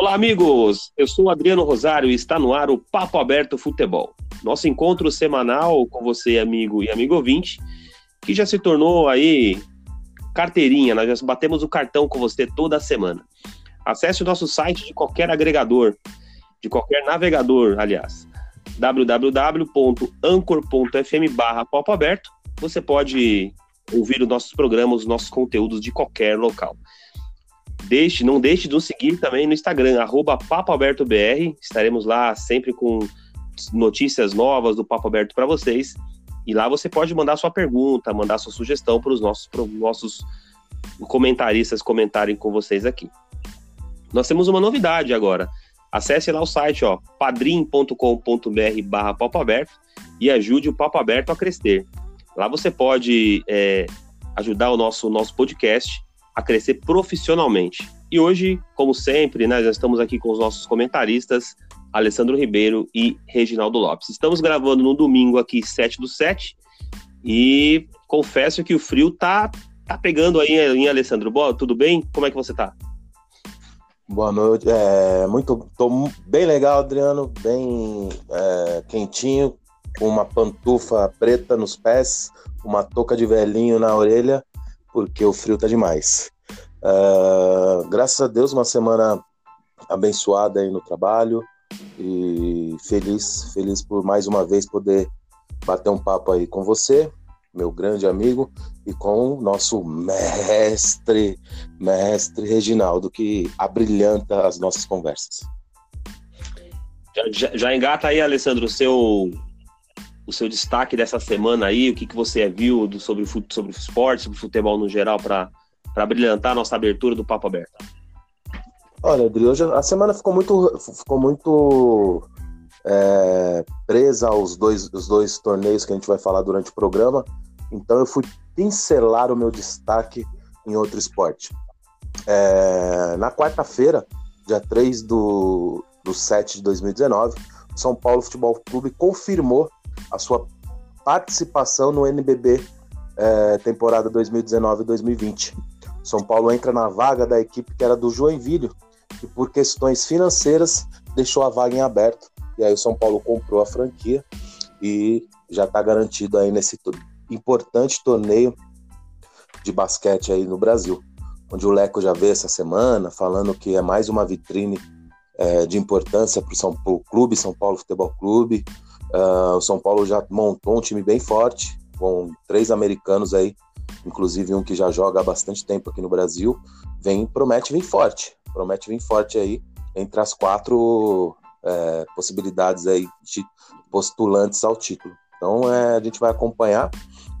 Olá, amigos! Eu sou Adriano Rosário e está no ar o Papo Aberto Futebol. Nosso encontro semanal com você, amigo e amigo ouvinte, que já se tornou aí carteirinha, nós já batemos o cartão com você toda semana. Acesse o nosso site de qualquer agregador, de qualquer navegador, aliás, www.ancor.fm barra. Você pode ouvir os nossos programas, os nossos conteúdos de qualquer local. Deixe, não deixe de nos seguir também no Instagram, papoabertobr. Estaremos lá sempre com notícias novas do Papo Aberto para vocês. E lá você pode mandar sua pergunta, mandar sua sugestão para os nossos, nossos comentaristas comentarem com vocês aqui. Nós temos uma novidade agora. Acesse lá o site, ó, padrim.com.br barra Papo Aberto e ajude o Papo Aberto a crescer. Lá você pode é, ajudar o nosso, nosso podcast a crescer profissionalmente. E hoje, como sempre, né, estamos aqui com os nossos comentaristas, Alessandro Ribeiro e Reginaldo Lopes. Estamos gravando no domingo aqui, 7 do 7, e confesso que o frio tá, tá pegando aí em Alessandro. Boa, tudo bem? Como é que você tá? Boa noite, é, muito, tô bem legal, Adriano, bem é, quentinho, com uma pantufa preta nos pés, uma touca de velhinho na orelha porque o frio tá demais. Uh, graças a Deus, uma semana abençoada aí no trabalho e feliz, feliz por mais uma vez poder bater um papo aí com você, meu grande amigo, e com o nosso mestre, mestre Reginaldo, que abrilhanta as nossas conversas. Já, já, já engata aí, Alessandro, o seu o seu destaque dessa semana aí, o que, que você viu do, sobre, sobre o esporte, sobre o futebol no geral, para brilhantar a nossa abertura do Papo Aberto? Olha, Adri, hoje a semana ficou muito, ficou muito é, presa aos dois, os dois torneios que a gente vai falar durante o programa, então eu fui pincelar o meu destaque em outro esporte. É, na quarta-feira, dia 3 do, do 7 de 2019, o São Paulo Futebol Clube confirmou a sua participação no NBB é, temporada 2019-2020. São Paulo entra na vaga da equipe que era do Joinville, que por questões financeiras deixou a vaga em aberto. E aí o São Paulo comprou a franquia e já está garantido aí nesse importante torneio de basquete aí no Brasil, onde o Leco já veio essa semana falando que é mais uma vitrine é, de importância para o Clube, São Paulo Futebol Clube, Uh, o São Paulo já montou um time bem forte, com três americanos aí, inclusive um que já joga há bastante tempo aqui no Brasil. Vem, promete vir forte, promete vir forte aí entre as quatro é, possibilidades aí de postulantes ao título. Então é, a gente vai acompanhar.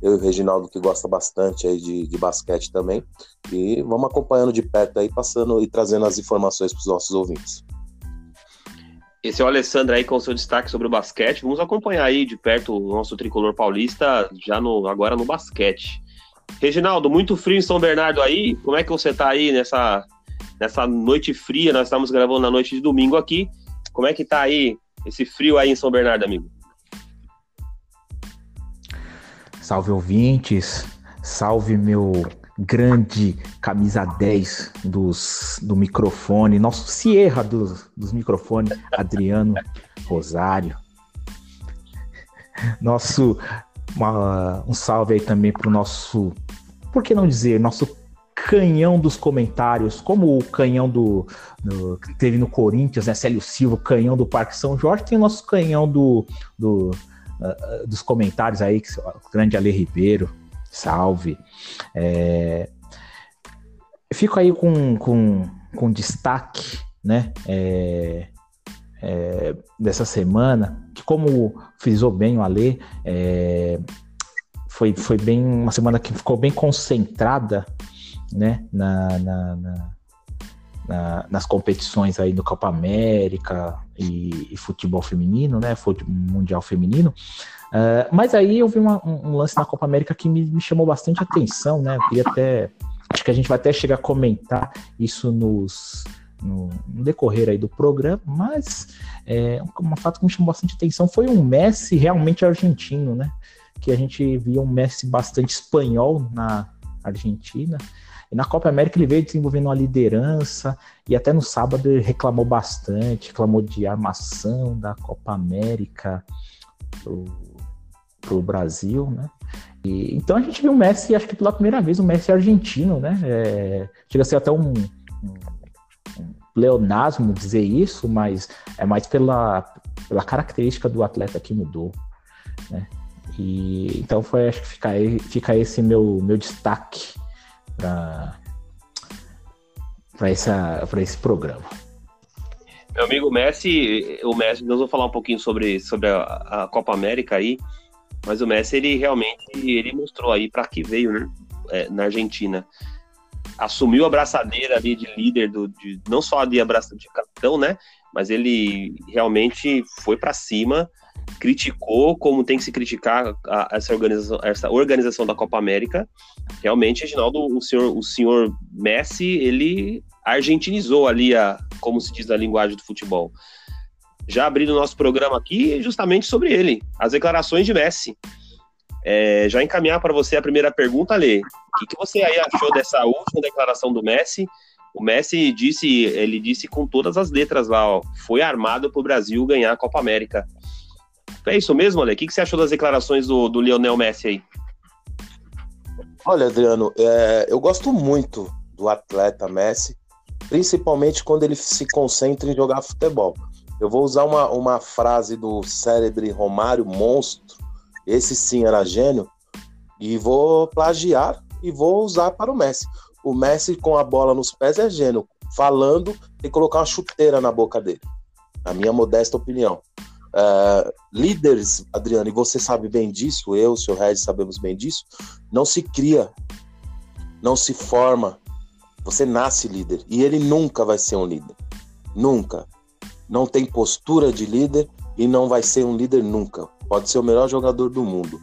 Eu e o Reginaldo, que gosta bastante aí de, de basquete também. E vamos acompanhando de perto aí, passando e trazendo as informações para os nossos ouvintes. Esse é o Alessandro aí com seu destaque sobre o basquete. Vamos acompanhar aí de perto o nosso tricolor paulista já no agora no basquete. Reginaldo, muito frio em São Bernardo aí. Como é que você tá aí nessa nessa noite fria? Nós estamos gravando na noite de domingo aqui. Como é que tá aí esse frio aí em São Bernardo, amigo? Salve ouvintes, salve meu grande camisa 10 dos, do microfone, nosso Sierra dos, dos microfones, Adriano Rosário. Nosso uma, um salve aí também para o nosso, por que não dizer, nosso canhão dos comentários, como o canhão do, do, que teve no Corinthians, né, Célio Silva, canhão do Parque São Jorge, tem o nosso canhão do, do uh, dos comentários aí, o grande Ale Ribeiro, salve. É, fico aí com, com, com destaque, né? É, é, dessa semana, que como frisou bem o Alê, é, foi, foi bem uma semana que ficou bem concentrada né, na, na, na, na nas competições aí do Copa América e, e futebol feminino, né, futebol mundial feminino, Uh, mas aí eu vi uma, um, lance na Copa América que me, me, chamou bastante atenção, né? Eu queria até. Acho que a gente vai até chegar a comentar isso nos, no, no decorrer aí do programa, mas é, um, um fato que me chamou bastante atenção foi um Messi realmente argentino, né? Que a gente via um Messi bastante espanhol na Argentina. E na Copa América ele veio desenvolvendo uma liderança e até no sábado ele reclamou bastante, reclamou de armação da Copa América para o Brasil, né? E, então a gente viu o Messi, acho que pela primeira vez, o Messi argentino, né? É, chega a ser até um, um, um dizer isso, mas é mais pela, pela característica do atleta que mudou, né? E, então foi, acho que fica, fica esse meu, meu destaque para esse programa. Meu amigo Messi, o Messi, nós vamos falar um pouquinho sobre, sobre a, a Copa América aí, mas o Messi, ele realmente ele mostrou aí para que veio né, é, na Argentina. Assumiu a braçadeira ali de líder, do, de, não só de abraço de capitão, né? Mas ele realmente foi para cima, criticou como tem que se criticar a, essa, organização, essa organização da Copa América. Realmente, Reginaldo, o senhor, o senhor Messi, ele argentinizou ali a, como se diz na linguagem do futebol. Já abrindo nosso programa aqui, justamente sobre ele, as declarações de Messi. É, já encaminhar para você a primeira pergunta, Lê. O que, que você aí achou dessa última declaração do Messi? O Messi disse, ele disse com todas as letras lá, ó, foi armado para o Brasil ganhar a Copa América. É isso mesmo, Ale? O que, que você achou das declarações do, do Lionel Messi aí? Olha, Adriano, é, eu gosto muito do atleta Messi, principalmente quando ele se concentra em jogar futebol. Eu vou usar uma, uma frase do célebre Romário, monstro, esse sim era gênio, e vou plagiar e vou usar para o Messi. O Messi com a bola nos pés é gênio, falando e colocar uma chuteira na boca dele. Na minha modesta opinião. Uh, líderes, Adriano, e você sabe bem disso, eu, o senhor Regis sabemos bem disso, não se cria, não se forma, você nasce líder. E ele nunca vai ser um líder. Nunca. Não tem postura de líder e não vai ser um líder nunca. Pode ser o melhor jogador do mundo.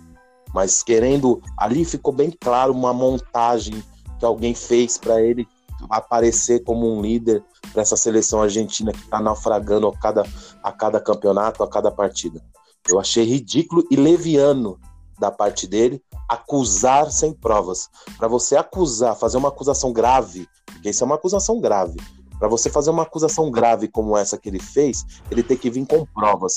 Mas querendo. Ali ficou bem claro uma montagem que alguém fez para ele aparecer como um líder para essa seleção argentina que está naufragando a cada, a cada campeonato, a cada partida. Eu achei ridículo e leviano da parte dele acusar sem provas. Para você acusar, fazer uma acusação grave, porque isso é uma acusação grave. Para você fazer uma acusação grave como essa que ele fez, ele tem que vir com provas.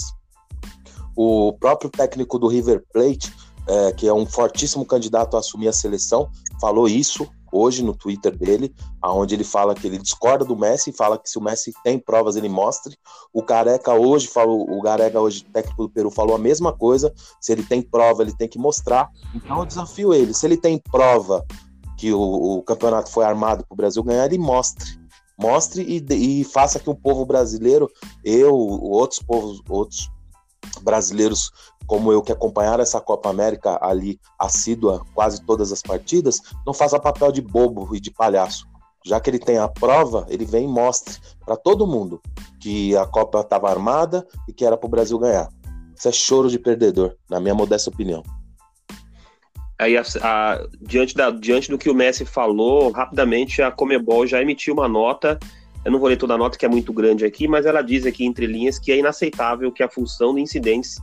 O próprio técnico do River Plate, é, que é um fortíssimo candidato a assumir a seleção, falou isso hoje no Twitter dele, aonde ele fala que ele discorda do Messi, fala que se o Messi tem provas ele mostre. O Careca hoje falou, o Gareca hoje técnico do Peru falou a mesma coisa, se ele tem prova ele tem que mostrar. Então eu desafio ele, se ele tem prova que o, o campeonato foi armado para o Brasil ganhar, ele mostre. Mostre e, e faça que o povo brasileiro, eu, outros povos, outros brasileiros como eu que acompanharam essa Copa América ali assídua quase todas as partidas, não faça papel de bobo e de palhaço. Já que ele tem a prova, ele vem e mostre para todo mundo que a Copa estava armada e que era para o Brasil ganhar. Isso é choro de perdedor, na minha modesta opinião. Aí, a, a, diante, da, diante do que o Messi falou, rapidamente a Comebol já emitiu uma nota. Eu não vou ler toda a nota, que é muito grande aqui, mas ela diz aqui entre linhas que é inaceitável que a função de incidentes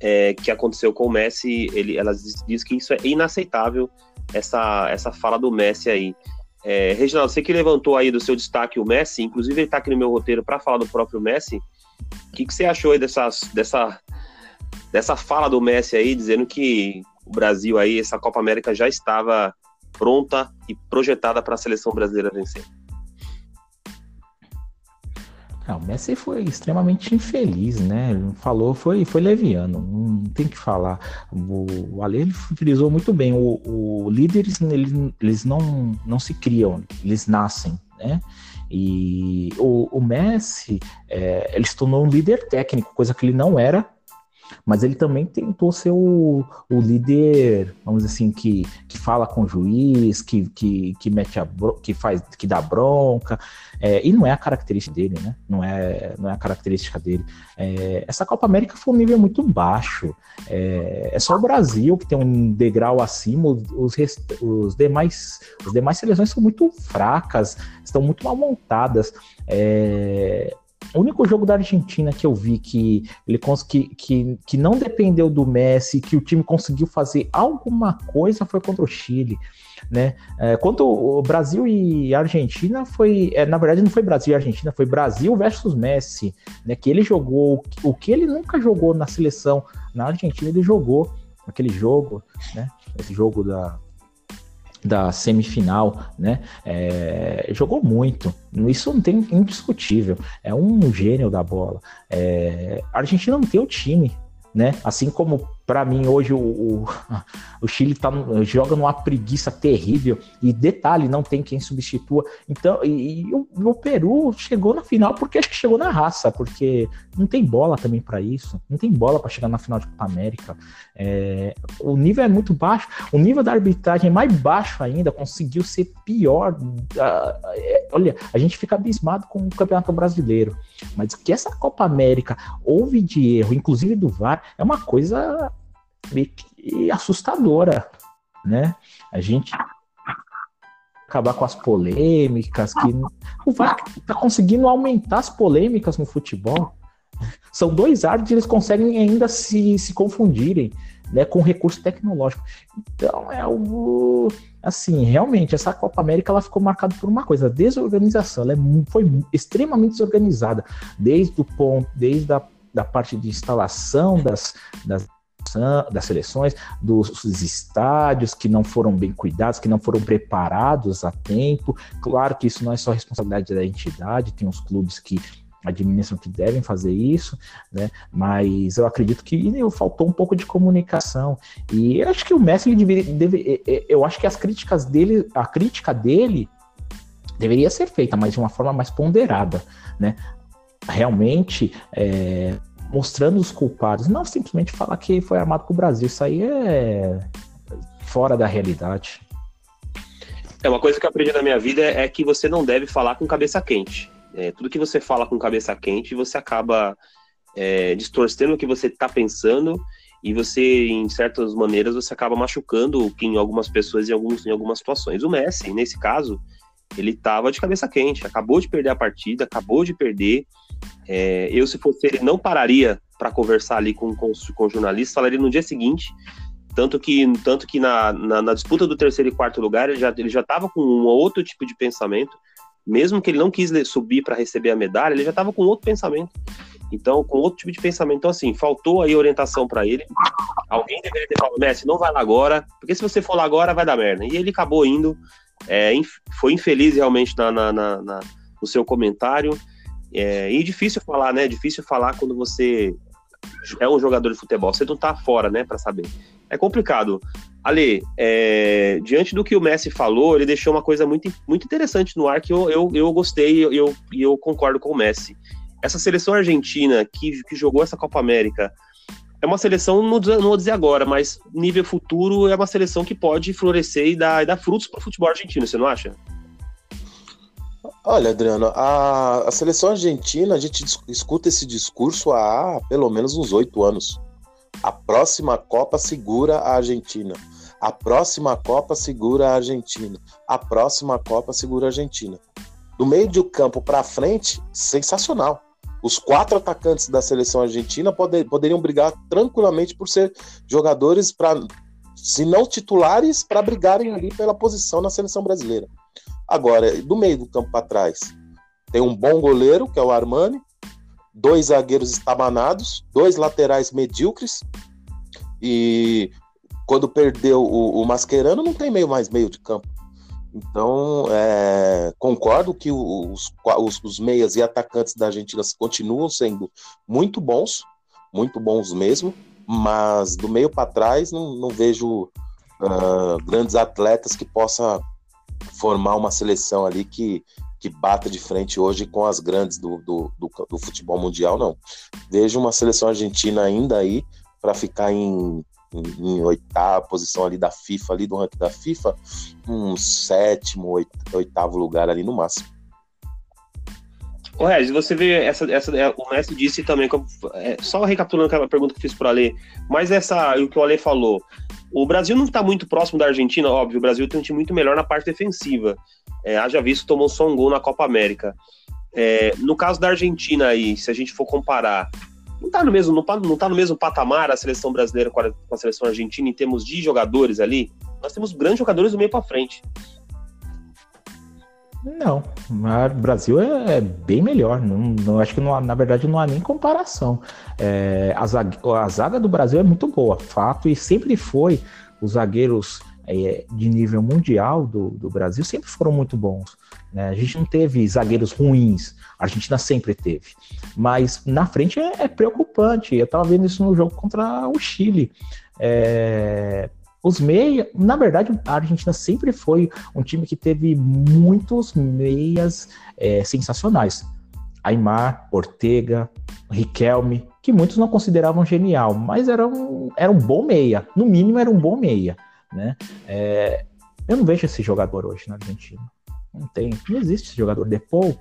é, que aconteceu com o Messi, ele, ela diz, diz, que isso é inaceitável, essa, essa fala do Messi aí. É, Reginaldo, você que levantou aí do seu destaque o Messi, inclusive ele está aqui no meu roteiro para falar do próprio Messi. O que, que você achou aí dessa, dessa, dessa fala do Messi aí, dizendo que o Brasil aí, essa Copa América já estava pronta e projetada para a seleção brasileira vencer? Não, o Messi foi extremamente infeliz, né? Falou, foi, foi leviano, não tem que falar. O, o Ale ele utilizou muito bem. O, o líderes eles, eles não, não se criam, eles nascem, né? E o, o Messi é, ele se tornou um líder técnico, coisa que ele não era mas ele também tentou ser o, o líder, vamos dizer assim, que, que fala com o juiz, que, que, que mete a que faz, que dá bronca, é, e não é a característica dele, né? Não é, não é a característica dele. É, essa Copa América foi um nível muito baixo. É, é só o Brasil que tem um degrau acima, os, os, demais, os demais seleções são muito fracas, estão muito mal montadas. É, o único jogo da Argentina que eu vi que ele que, que, que não dependeu do Messi, que o time conseguiu fazer alguma coisa foi contra o Chile. Né? É, quanto o Brasil e Argentina foi, é, na verdade não foi Brasil e Argentina, foi Brasil versus Messi, né? Que ele jogou o que ele nunca jogou na seleção na Argentina ele jogou aquele jogo, né? Esse jogo da da semifinal, né? É, jogou muito. Isso não tem indiscutível. É um gênio da bola. É, a Argentina não tem o time, né? Assim como para mim, hoje o, o, o, Chile tá, joga numa preguiça terrível. E detalhe, não tem quem substitua. Então, e, e o, o, Peru chegou na final porque acho que chegou na raça, porque não tem bola também para isso. Não tem bola para chegar na final de Copa América. É, o nível é muito baixo. O nível da arbitragem é mais baixo ainda. Conseguiu ser pior. Uh, é, olha, a gente fica abismado com o Campeonato Brasileiro. Mas que essa Copa América houve de erro, inclusive do VAR, é uma coisa e assustadora, né? A gente acabar com as polêmicas, que o VAR está conseguindo aumentar as polêmicas no futebol. São dois árbitros eles conseguem ainda se, se confundirem né, com recurso tecnológico. Então é algo assim, realmente essa Copa América ela ficou marcada por uma coisa, desorganização. Ela é, foi extremamente desorganizada, desde o ponto, desde a da parte de instalação das, das das seleções, dos estádios que não foram bem cuidados, que não foram preparados a tempo. Claro que isso não é só responsabilidade da entidade, tem os clubes que administram que devem fazer isso, né? Mas eu acredito que faltou um pouco de comunicação. E eu acho que o Messi deve, eu acho que as críticas dele, a crítica dele deveria ser feita, mas de uma forma mais ponderada, né? Realmente, é, mostrando os culpados, não simplesmente falar que foi armado com o Brasil. Isso aí é fora da realidade. É uma coisa que eu aprendi na minha vida é que você não deve falar com cabeça quente. É, tudo que você fala com cabeça quente, você acaba é, distorcendo o que você está pensando e você, em certas maneiras, você acaba machucando em algumas pessoas em, alguns, em algumas situações. O Messi, nesse caso, ele estava de cabeça quente, acabou de perder a partida, acabou de perder, é, eu, se fosse ele, não pararia para conversar ali com, com, com o jornalista, falaria no dia seguinte. Tanto que, tanto que na, na, na disputa do terceiro e quarto lugar, ele já ele já estava com um outro tipo de pensamento. Mesmo que ele não quis subir para receber a medalha, ele já estava com outro pensamento. Então, com outro tipo de pensamento. Então, assim, faltou aí orientação para ele. Alguém deveria ter falado, Messi, não vai lá agora, porque se você for lá agora, vai dar merda. E ele acabou indo. É, foi infeliz realmente na, na, na, no seu comentário. É, e difícil falar, né? Difícil falar quando você é um jogador de futebol. Você não tá fora, né, para saber. É complicado. Ale, é, diante do que o Messi falou, ele deixou uma coisa muito, muito interessante no ar que eu, eu, eu gostei e eu, eu, concordo com o Messi. Essa seleção argentina que, que jogou essa Copa América é uma seleção, não, não vou dizer agora, mas nível futuro é uma seleção que pode florescer e dar, e dar frutos para o futebol argentino, você não acha? Olha, Adriano, a, a seleção argentina, a gente escuta esse discurso há pelo menos uns oito anos. A próxima Copa segura a Argentina. A próxima Copa segura a Argentina. A próxima Copa segura a Argentina. Do meio do campo para frente, sensacional. Os quatro atacantes da seleção argentina poder, poderiam brigar tranquilamente por ser jogadores para, se não titulares, para brigarem ali pela posição na seleção brasileira. Agora, do meio do campo para trás, tem um bom goleiro, que é o Armani, dois zagueiros estabanados, dois laterais medíocres, e quando perdeu o, o Mascherano, não tem meio mais meio de campo. Então, é, concordo que os, os, os, meias e atacantes da Argentina continuam sendo muito bons, muito bons mesmo, mas do meio para trás não, não vejo uh, grandes atletas que possa formar uma seleção ali que, que bata de frente hoje com as grandes do, do, do, do futebol mundial, não. Vejo uma seleção argentina ainda aí para ficar em, em, em, oitava posição ali da FIFA, ali do ranking da FIFA, um sétimo, oitavo lugar ali no máximo. Ô, Regis, você vê essa, essa é, o Messi disse também, é, só recapitulando aquela pergunta que fiz para o Ale, mas essa, o que o Ale falou, o Brasil não está muito próximo da Argentina, óbvio, o Brasil tem um time muito melhor na parte defensiva. É, haja visto tomou só um gol na Copa América. É, no caso da Argentina aí, se a gente for comparar, não está no mesmo, não, não tá no mesmo patamar a seleção brasileira com a, com a seleção argentina em termos de jogadores ali. Nós temos grandes jogadores do meio para frente. Não, o Brasil é, é, bem melhor. Não, não acho que não, na verdade não há nem comparação. É, a, zaga, a, zaga, do Brasil é muito boa, fato, e sempre foi. Os zagueiros é, de nível mundial do, do, Brasil sempre foram muito bons. Né? A gente não teve zagueiros ruins, a Argentina sempre teve. Mas na frente é, é preocupante. Eu estava vendo isso no jogo contra o Chile. É, os meias, na verdade, a Argentina sempre foi um time que teve muitos meias é, sensacionais. Aymar, Ortega, Riquelme, que muitos não consideravam genial, mas era um, era um bom meia. No mínimo, era um bom meia. Né? É, eu não vejo esse jogador hoje na Argentina. Não tem, não existe esse jogador. Depou,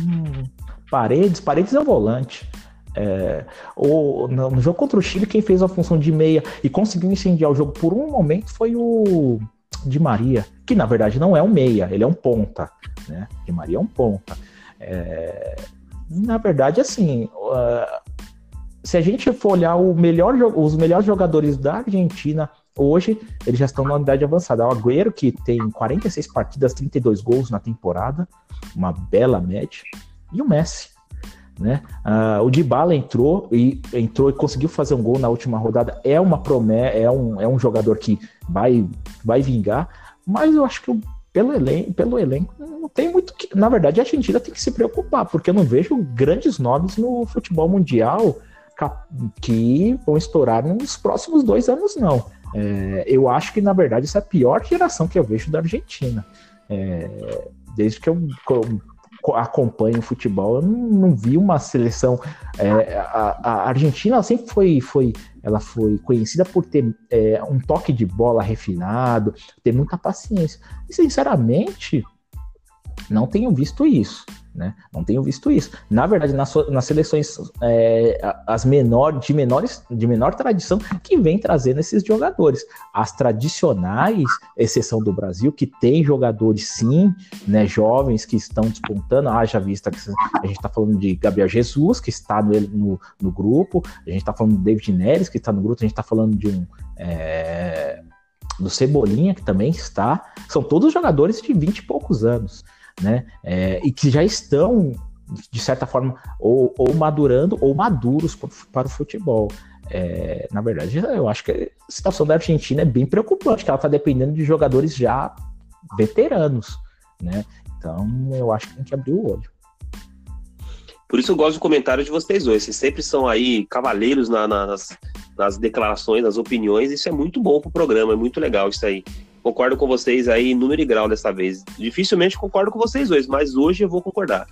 hum, Paredes, Paredes é o volante. É, o, no, jogo contra o Chile, quem fez a função de meia e conseguiu incendiar o jogo por um momento foi o Di Maria, que na verdade não é um meia, ele é um ponta. Né? Di Maria é um ponta. É, na verdade, assim, uh, se a gente for olhar melhor, os melhores jogadores da Argentina hoje, eles já estão na unidade avançada. O Agüero, que tem 46 partidas, 32 gols na temporada, uma bela média, e o Messi, né? Uh, o Dybala entrou e entrou e conseguiu fazer um gol na última rodada. É uma promessa, é um, é um jogador que vai, vai vingar, mas eu acho que pelo, elenco, pelo elenco não tem muito que. Na verdade, a Argentina tem que se preocupar, porque eu não vejo grandes nomes no futebol mundial que vão estourar nos próximos dois anos, não. É, eu acho que, na verdade, essa é a pior geração que eu vejo da Argentina. É, desde que eu acompanho o futebol, eu não, não vi uma seleção. É, a, a, Argentina sempre foi, foi, ela foi conhecida por ter é, um toque de bola refinado, ter muita paciência. E sinceramente, não tenho visto isso. Né? Não tenho visto isso. Na verdade, nas, nas seleções é, as menor, de, menores, de menor tradição que vem trazendo esses jogadores. As tradicionais, exceção do Brasil, que tem jogadores sim, né, jovens que estão despontando. Haja vista que a gente está falando de Gabriel Jesus, que está no, no, no grupo, a gente está falando de David Neres, que está no grupo, a gente está falando de um. É, do Cebolinha, que também está. São todos jogadores de 20 e poucos anos né? É, e que já estão, de certa forma, ou, ou madurando ou maduros para o futebol. É, na verdade, eu acho que a situação da Argentina é bem preocupante, que ela está dependendo de jogadores já veteranos, né? Então, eu acho que tem que abrir o olho. Por isso eu gosto do comentário de vocês dois. Vocês sempre são aí cavaleiros na, nas, nas declarações, nas opiniões. Isso é muito bom para o programa, é muito legal isso aí. Concordo com vocês aí, número e grau dessa vez. Dificilmente concordo com vocês dois, mas hoje eu vou concordar.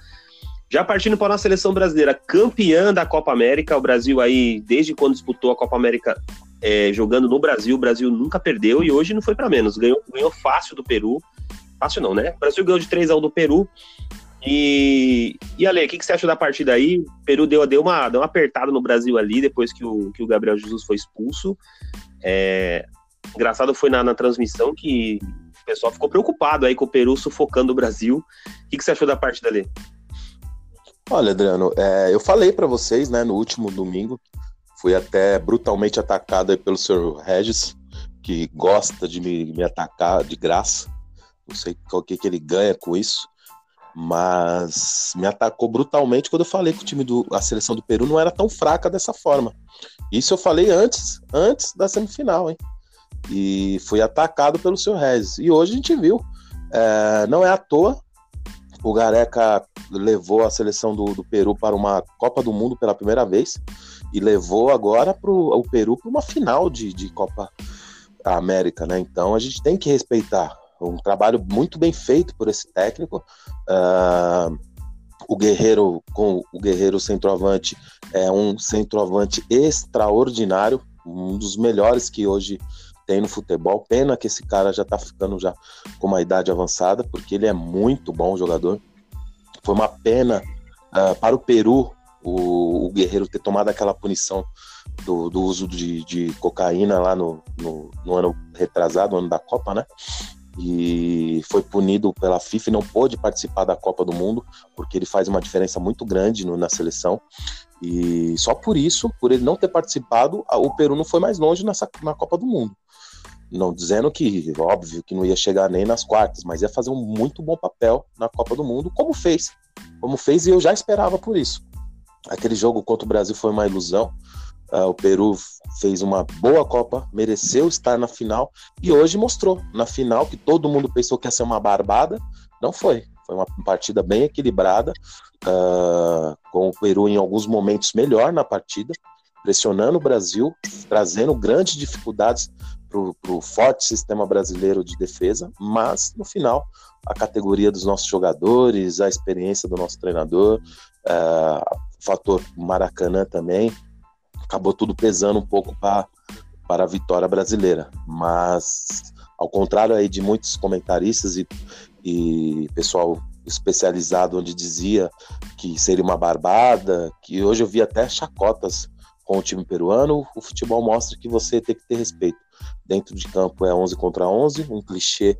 Já partindo para a nossa seleção brasileira, campeã da Copa América, o Brasil aí, desde quando disputou a Copa América é, jogando no Brasil, o Brasil nunca perdeu e hoje não foi para menos. Ganhou, ganhou fácil do Peru. Fácil não, né? O Brasil ganhou de 3 a 1 do Peru. E, e Ale, o que, que você achou da partida aí? O Peru deu, deu, uma, deu uma apertada no Brasil ali depois que o, que o Gabriel Jesus foi expulso. É, Engraçado foi na, na transmissão que o pessoal ficou preocupado aí com o Peru sufocando o Brasil. O que, que você achou da parte dali? Olha, Adriano, é, eu falei para vocês, né, no último domingo, fui até brutalmente atacado pelo senhor Regis, que gosta de me, me atacar de graça. Não sei o que, que ele ganha com isso, mas me atacou brutalmente quando eu falei que o time do a seleção do Peru não era tão fraca dessa forma. Isso eu falei antes, antes da semifinal, hein? E foi atacado pelo seu Regis. E hoje a gente viu, é, não é à toa, o Gareca levou a seleção do, do, Peru para uma Copa do Mundo pela primeira vez e levou agora pro, o Peru para uma final de, de Copa América, né? Então a gente tem que respeitar um trabalho muito bem feito por esse técnico. Uh, o Guerreiro com o Guerreiro centroavante é um centroavante extraordinário, um dos melhores que hoje tem no futebol. Pena que esse cara já tá ficando já com uma idade avançada, porque ele é muito bom jogador. Foi uma pena uh, para o Peru o, o, Guerreiro ter tomado aquela punição do, do uso de, de, cocaína lá no, no, no, ano retrasado, ano da Copa, né? e foi punido pela FIFA e não pôde participar da Copa do Mundo, porque ele faz uma diferença muito grande no, na seleção. E só por isso, por ele não ter participado, o Peru não foi mais longe nessa, na Copa do Mundo. Não dizendo que, óbvio, que não ia chegar nem nas quartas, mas ia fazer um muito bom papel na Copa do Mundo, como fez. Como fez, e eu já esperava por isso. Aquele jogo contra o Brasil foi uma ilusão. Uh, o Peru fez uma boa Copa, mereceu estar na final e hoje mostrou na final que todo mundo pensou que ia ser uma barbada. Não foi. Foi uma partida bem equilibrada, uh, com o Peru em alguns momentos melhor na partida, pressionando o Brasil, trazendo grandes dificuldades para o forte sistema brasileiro de defesa, mas no final a categoria dos nossos jogadores, a experiência do nosso treinador, uh, fator Maracanã também, acabou tudo pesando um pouco pra, para a vitória brasileira. Mas, ao contrário aí de muitos comentaristas e, e pessoal especializado onde dizia que seria uma barbada, que hoje eu vi até chacotas com o time peruano, o futebol mostra que você tem que ter respeito. Dentro de campo é 11 contra 11, um clichê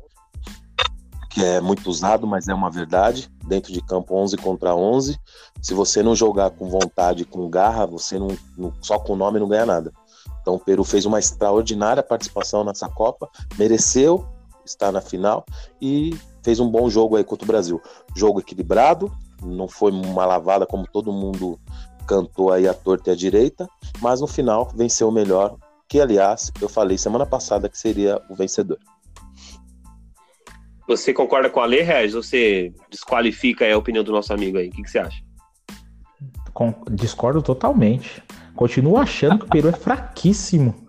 que é muito usado, mas é uma verdade. Dentro de campo 11 contra 11. Se você não jogar com vontade, com garra, você não, não só com o nome não ganha nada. Então o Peru fez uma extraordinária participação nessa Copa, mereceu estar na final e fez um bom jogo aí contra o Brasil. Jogo equilibrado, não foi uma lavada como todo mundo cantou aí a torta e a direita, mas no final venceu o melhor, que aliás eu falei semana passada que seria o vencedor. Você concorda com a lei, Regis? Você desqualifica a opinião do nosso amigo aí? O que, que você acha? Com, discordo totalmente. Continuo achando que o Peru é fraquíssimo.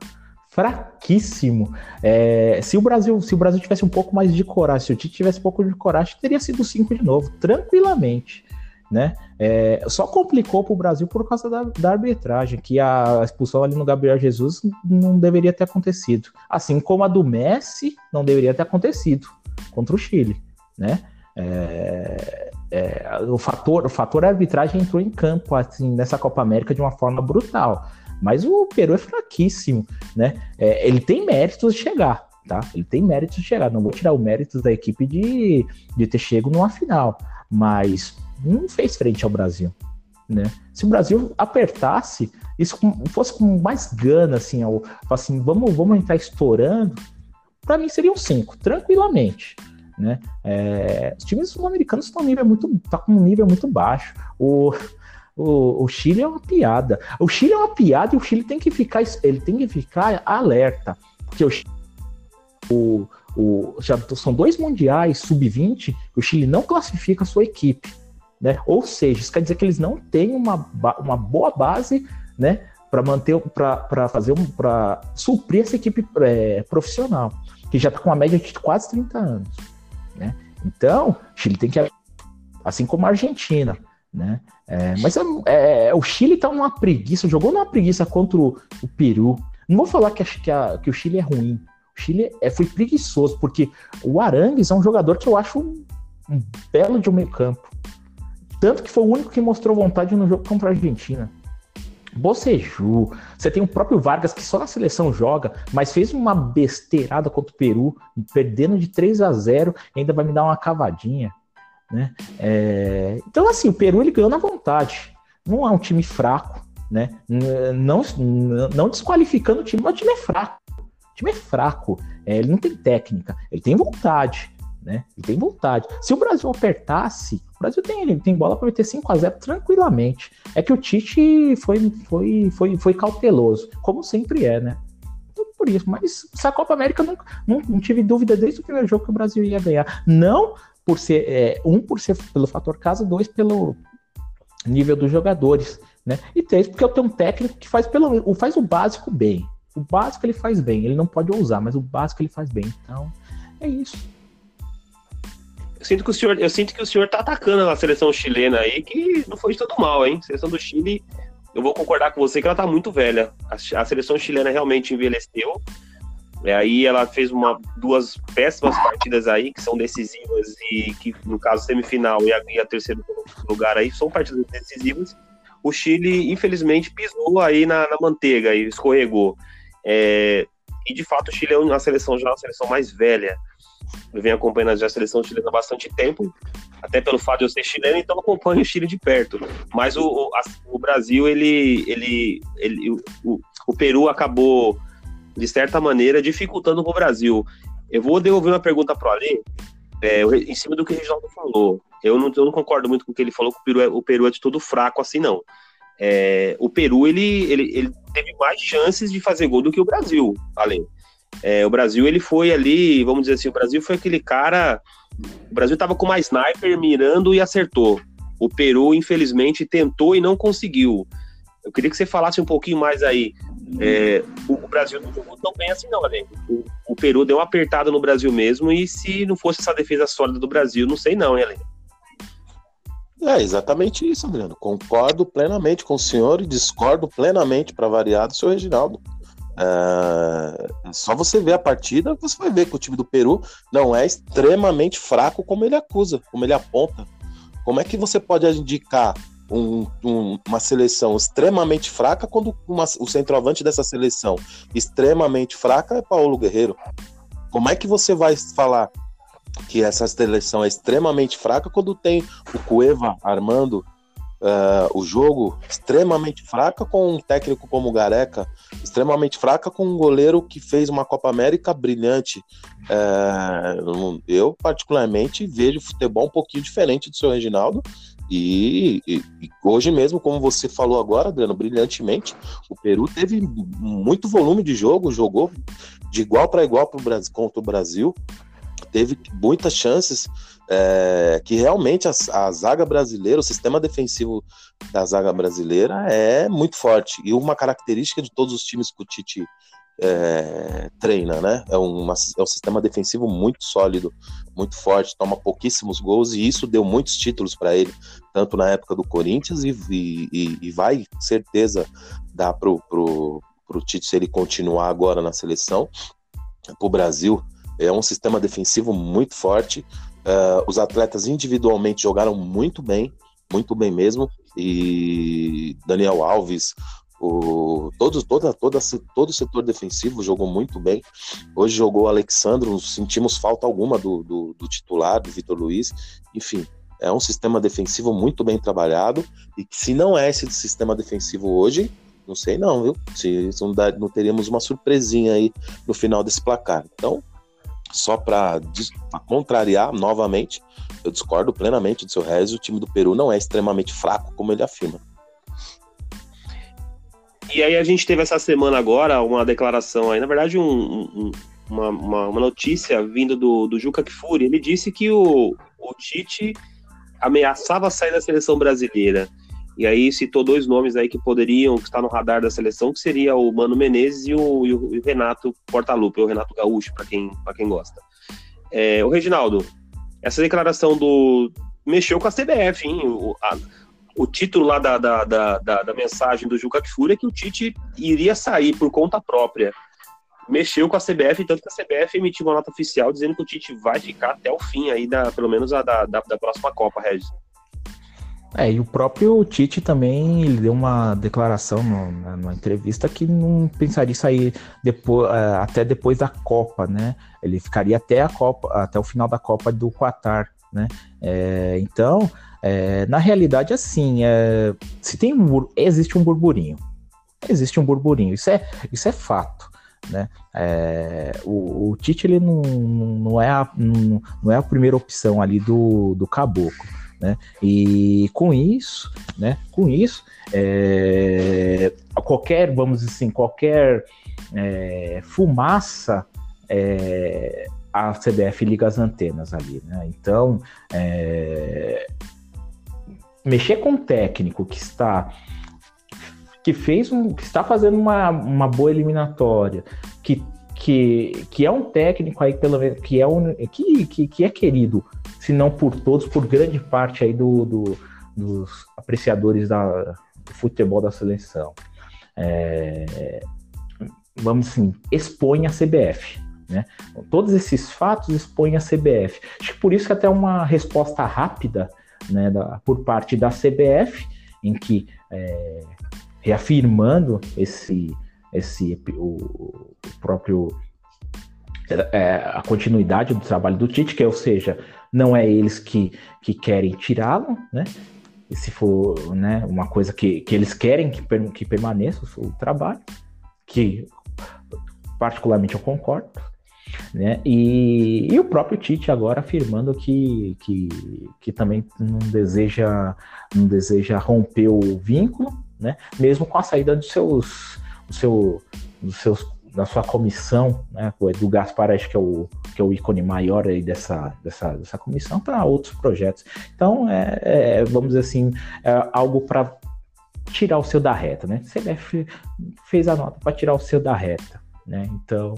Fraquíssimo. É, se, o Brasil, se o Brasil tivesse um pouco mais de coragem, se o Tite tivesse um pouco de coragem, teria sido cinco de novo, tranquilamente. Né? É, só complicou para o Brasil por causa da, da, arbitragem, que a expulsão ali no Gabriel Jesus não deveria ter acontecido. Assim como a do Messi não deveria ter acontecido contra o Chile, né? É, é, o fator, o fator arbitragem entrou em campo assim nessa Copa América de uma forma brutal, mas o Peru é fraquíssimo, né? É, ele tem méritos de chegar, tá? Ele tem méritos de chegar. Não vou tirar o mérito da equipe de, de ter chego numa final, mas não fez frente ao Brasil, né? Se o Brasil apertasse, isso fosse com mais gana, assim, ao, assim, vamos, vamos entrar estourando, para mim seriam cinco, tranquilamente. Né? É, os times sul-americanos estão nível muito, tá com um nível muito baixo. O, o, o, Chile é uma piada. O Chile é uma piada e o Chile tem que ficar, ele tem que ficar alerta, porque o, o, o já são dois mundiais sub-20 o Chile não classifica a sua equipe, né? Ou seja, isso quer dizer que eles não têm uma, uma boa base, né? Para manter, para fazer, um, para suprir essa equipe é, profissional que já está com uma média de quase 30 anos. Né? Então, Chile tem que. Assim como a Argentina. Né? É, mas é, é, o Chile está numa preguiça, jogou numa preguiça contra o, o Peru. Não vou falar que, que, a, que, o Chile é ruim. O Chile é, foi preguiçoso, porque o Arangues é um jogador que eu acho um, um belo de um meio campo. Tanto que foi o único que mostrou vontade no jogo contra a Argentina. Boceju. Você tem o próprio Vargas, que só na seleção joga, mas fez uma besteirada contra o Peru, perdendo de 3 a 0 ainda vai me dar uma cavadinha. Né? É... Então, assim, o Peru ele ganhou na vontade. Não é um time fraco, né? Não, não desqualificando o time, mas o time é fraco. O time é fraco. É, ele não tem técnica, ele tem vontade né? Tem vontade. Se o Brasil apertasse, o Brasil tem, tem bola para meter 5 a 0 tranquilamente. É que o Tite foi, foi, foi, foi cauteloso, como sempre é, né? Então, por isso, mas essa Copa América não, não, não, tive dúvida desde o primeiro jogo que o Brasil ia ganhar. Não por ser é, um por ser pelo fator casa, dois pelo nível dos jogadores, né? E três porque eu tenho um técnico que faz pelo faz o básico bem. O básico ele faz bem, ele não pode ousar, mas o básico ele faz bem. Então, é isso. Eu sinto que o senhor, eu sinto que o senhor tá atacando a seleção chilena aí, que não foi de todo mal, hein? A seleção do Chile, eu vou concordar com você que ela tá muito velha. A, a seleção chilena realmente envelheceu. É, aí ela fez uma, duas péssimas partidas aí, que são decisivas e que, no caso, semifinal e a, e a terceiro lugar aí, são partidas decisivas. O Chile, infelizmente, pisou aí na, na manteiga e escorregou. É, e, de fato, o Chile é uma seleção já uma seleção mais velha. Eu venho acompanhando já a seleção chilena há bastante tempo, até pelo fato de eu ser chileno, então acompanho o Chile de perto. Mas o, o, a, o Brasil, ele, ele, ele o, o, Peru acabou, de certa maneira, dificultando o Brasil. Eu vou devolver uma pergunta para o Ale, é, em cima do que o Reginaldo falou. Eu não, eu não concordo muito com o que ele falou, que o Peru é, o Peru é de todo fraco assim, não. É, o Peru, ele, ele, ele teve mais chances de fazer gol do que o Brasil, além. É, o Brasil, ele foi ali, vamos dizer assim, o Brasil foi aquele cara. O Brasil estava com mais sniper mirando e acertou. O Peru, infelizmente, tentou e não conseguiu. Eu queria que você falasse um pouquinho mais aí. É, o, Brasil não jogou tão bem assim, não, Alen. O, o, Peru deu uma apertada no Brasil mesmo, e se não fosse essa defesa sólida do Brasil, não sei não, hein, Alen. É exatamente isso, Adriano. Concordo plenamente com o senhor e discordo plenamente, para variar, do senhor Reginaldo. É, só você ver a partida, você vai ver que o time do Peru não é extremamente fraco como ele acusa, como ele aponta. Como é que você pode indicar um, um, uma seleção extremamente fraca quando uma, o centroavante dessa seleção extremamente fraca é Paulo Guerreiro? Como é que você vai falar que essa seleção é extremamente fraca quando tem o Cueva armando uh, o jogo extremamente fraca com um técnico como o Gareca, extremamente fraca com um goleiro que fez uma Copa América brilhante. Uh, eu, particularmente, vejo futebol um pouquinho diferente do seu Reginaldo. E, e, e, hoje mesmo, como você falou agora, Adriano, brilhantemente, o Peru teve muito volume de jogo, jogou de igual para igual pro Brasil, contra o Brasil, teve muitas chances é, que realmente a, a, zaga brasileira, o sistema defensivo da zaga brasileira é muito forte. E uma característica de todos os times que o Tite é, treina, né? É, uma, é um sistema defensivo muito sólido, muito forte, toma pouquíssimos gols e isso deu muitos títulos para ele, tanto na época do Corinthians e, e, e vai, certeza, dar pro, pro Tite se ele continuar agora na seleção, pro Brasil. É um sistema defensivo muito forte, Uh, os atletas individualmente jogaram muito bem, muito bem mesmo. E Daniel Alves, o, todos, toda, toda, todo o setor defensivo jogou muito bem. Hoje jogou o Alexandro, sentimos falta alguma do, do, do titular, do Vitor Luiz. Enfim, é um sistema defensivo muito bem trabalhado. E se não é esse sistema defensivo hoje, não sei não, viu? Se não, dá, não teríamos uma surpresinha aí no final desse placar. Então, só para contrariar novamente, eu discordo plenamente do seu Rez, o time do Peru não é extremamente fraco como ele afirma. E aí a gente teve essa semana agora uma declaração aí, na verdade um, um, uma, uma, uma, notícia vindo do, do Juca Kfouri, ele disse que o, o Tite ameaçava sair da seleção brasileira. E aí citou dois nomes aí que poderiam estar no radar da seleção, que seria o Mano Menezes e o, e o Renato Portaluppi, o Renato Gaúcho, para quem, quem gosta. É, o Reginaldo, essa declaração do. mexeu com a CBF, hein? O, a, o título lá da, da, da, da, mensagem do Juca Kfouri é que o Tite iria sair por conta própria. Mexeu com a CBF, tanto que a CBF emitiu uma nota oficial dizendo que o Tite vai ficar até o fim aí, da, pelo menos a da, da, da próxima Copa, Regis. É, e o próprio Tite também ele deu uma declaração no, numa entrevista que não pensaria sair depois, é, até depois da Copa, né? Ele ficaria até a Copa, até o final da Copa do Qatar, né? É, então, é, na realidade, assim, é, se tem um, existe um burburinho, existe um burburinho, isso é, isso é fato. Né? É, o, o, Tite ele não, não, é a, não, não é a primeira opção ali do, do caboclo. Né? E com isso, né? Com isso, é, qualquer, vamos dizer assim, qualquer é, fumaça, é, a CBF liga as antenas ali, né? Então, é, mexer com um técnico que está que fez um, que está fazendo uma, uma boa eliminatória, que, que, que é um técnico aí pelo que é um, que, que, que é querido se não por todos, por grande parte aí do, do dos apreciadores da, do futebol da seleção. É, vamos assim, expõe a CBF. Né? Todos esses fatos expõem a CBF. Acho que por isso que até uma resposta rápida né, da, por parte da CBF, em que é, reafirmando esse, esse o, o próprio é, a continuidade do trabalho do Tite, que é, ou seja, não é eles que, que querem tirá-lo, né? E se for né, uma coisa que, que eles querem que, que permaneça o trabalho, que particularmente eu concordo, né? E, e, o próprio Tite agora afirmando que, que, que também não deseja, não deseja romper o vínculo, né? mesmo com a saída dos seus, do seu, dos seus, da sua comissão, né? o Edu Gaspar acho que é o, que é o ícone maior aí dessa, dessa, dessa comissão para outros projetos. Então, é, é, vamos dizer assim, é algo para tirar o seu da reta, né? CBF fez a nota para tirar o seu da reta. Né? Então,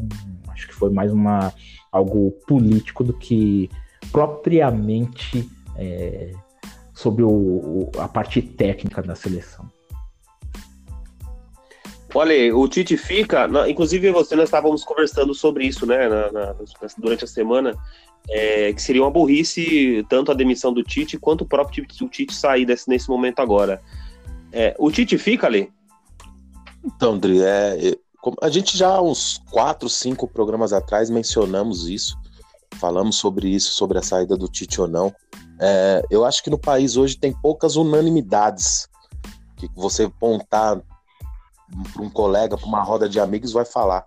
acho que foi mais uma algo político do que propriamente é, sobre o, a parte técnica da seleção. Olha, o Tite fica, inclusive você nós estávamos conversando sobre isso, né, na, na, durante a semana, é, que seria uma burrice tanto a demissão do Tite quanto o próprio o Tite sair desse, nesse momento agora. É, o Tite fica ali? Então, André, é, a gente já uns quatro, cinco programas atrás mencionamos isso, falamos sobre isso, sobre a saída do Tite ou não. É, eu acho que no país hoje tem poucas unanimidades que você apontar para um colega, para uma roda de amigos, vai falar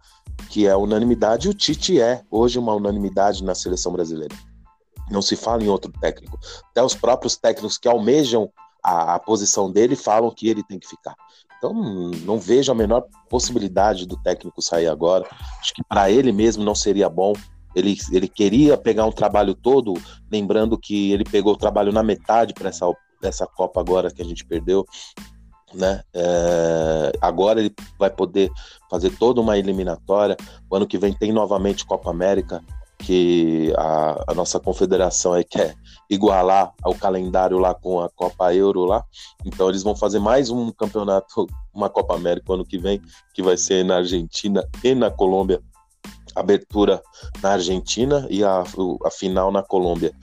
que é unanimidade. E o Tite é hoje uma unanimidade na seleção brasileira. Não se fala em outro técnico. Até os próprios técnicos que almejam a, a posição dele falam que ele tem que ficar. Então, não vejo a menor possibilidade do técnico sair agora. Acho que para ele mesmo não seria bom. Ele, ele queria pegar um trabalho todo, lembrando que ele pegou o trabalho na metade para essa, essa Copa agora que a gente perdeu. Né? É, agora ele vai poder fazer toda uma eliminatória. O ano que vem tem novamente Copa América que a, a, nossa confederação aí quer igualar ao calendário lá com a Copa Euro lá. Então eles vão fazer mais um campeonato, uma Copa América ano que vem, que vai ser na Argentina e na Colômbia. Abertura na Argentina e a, a final na Colômbia.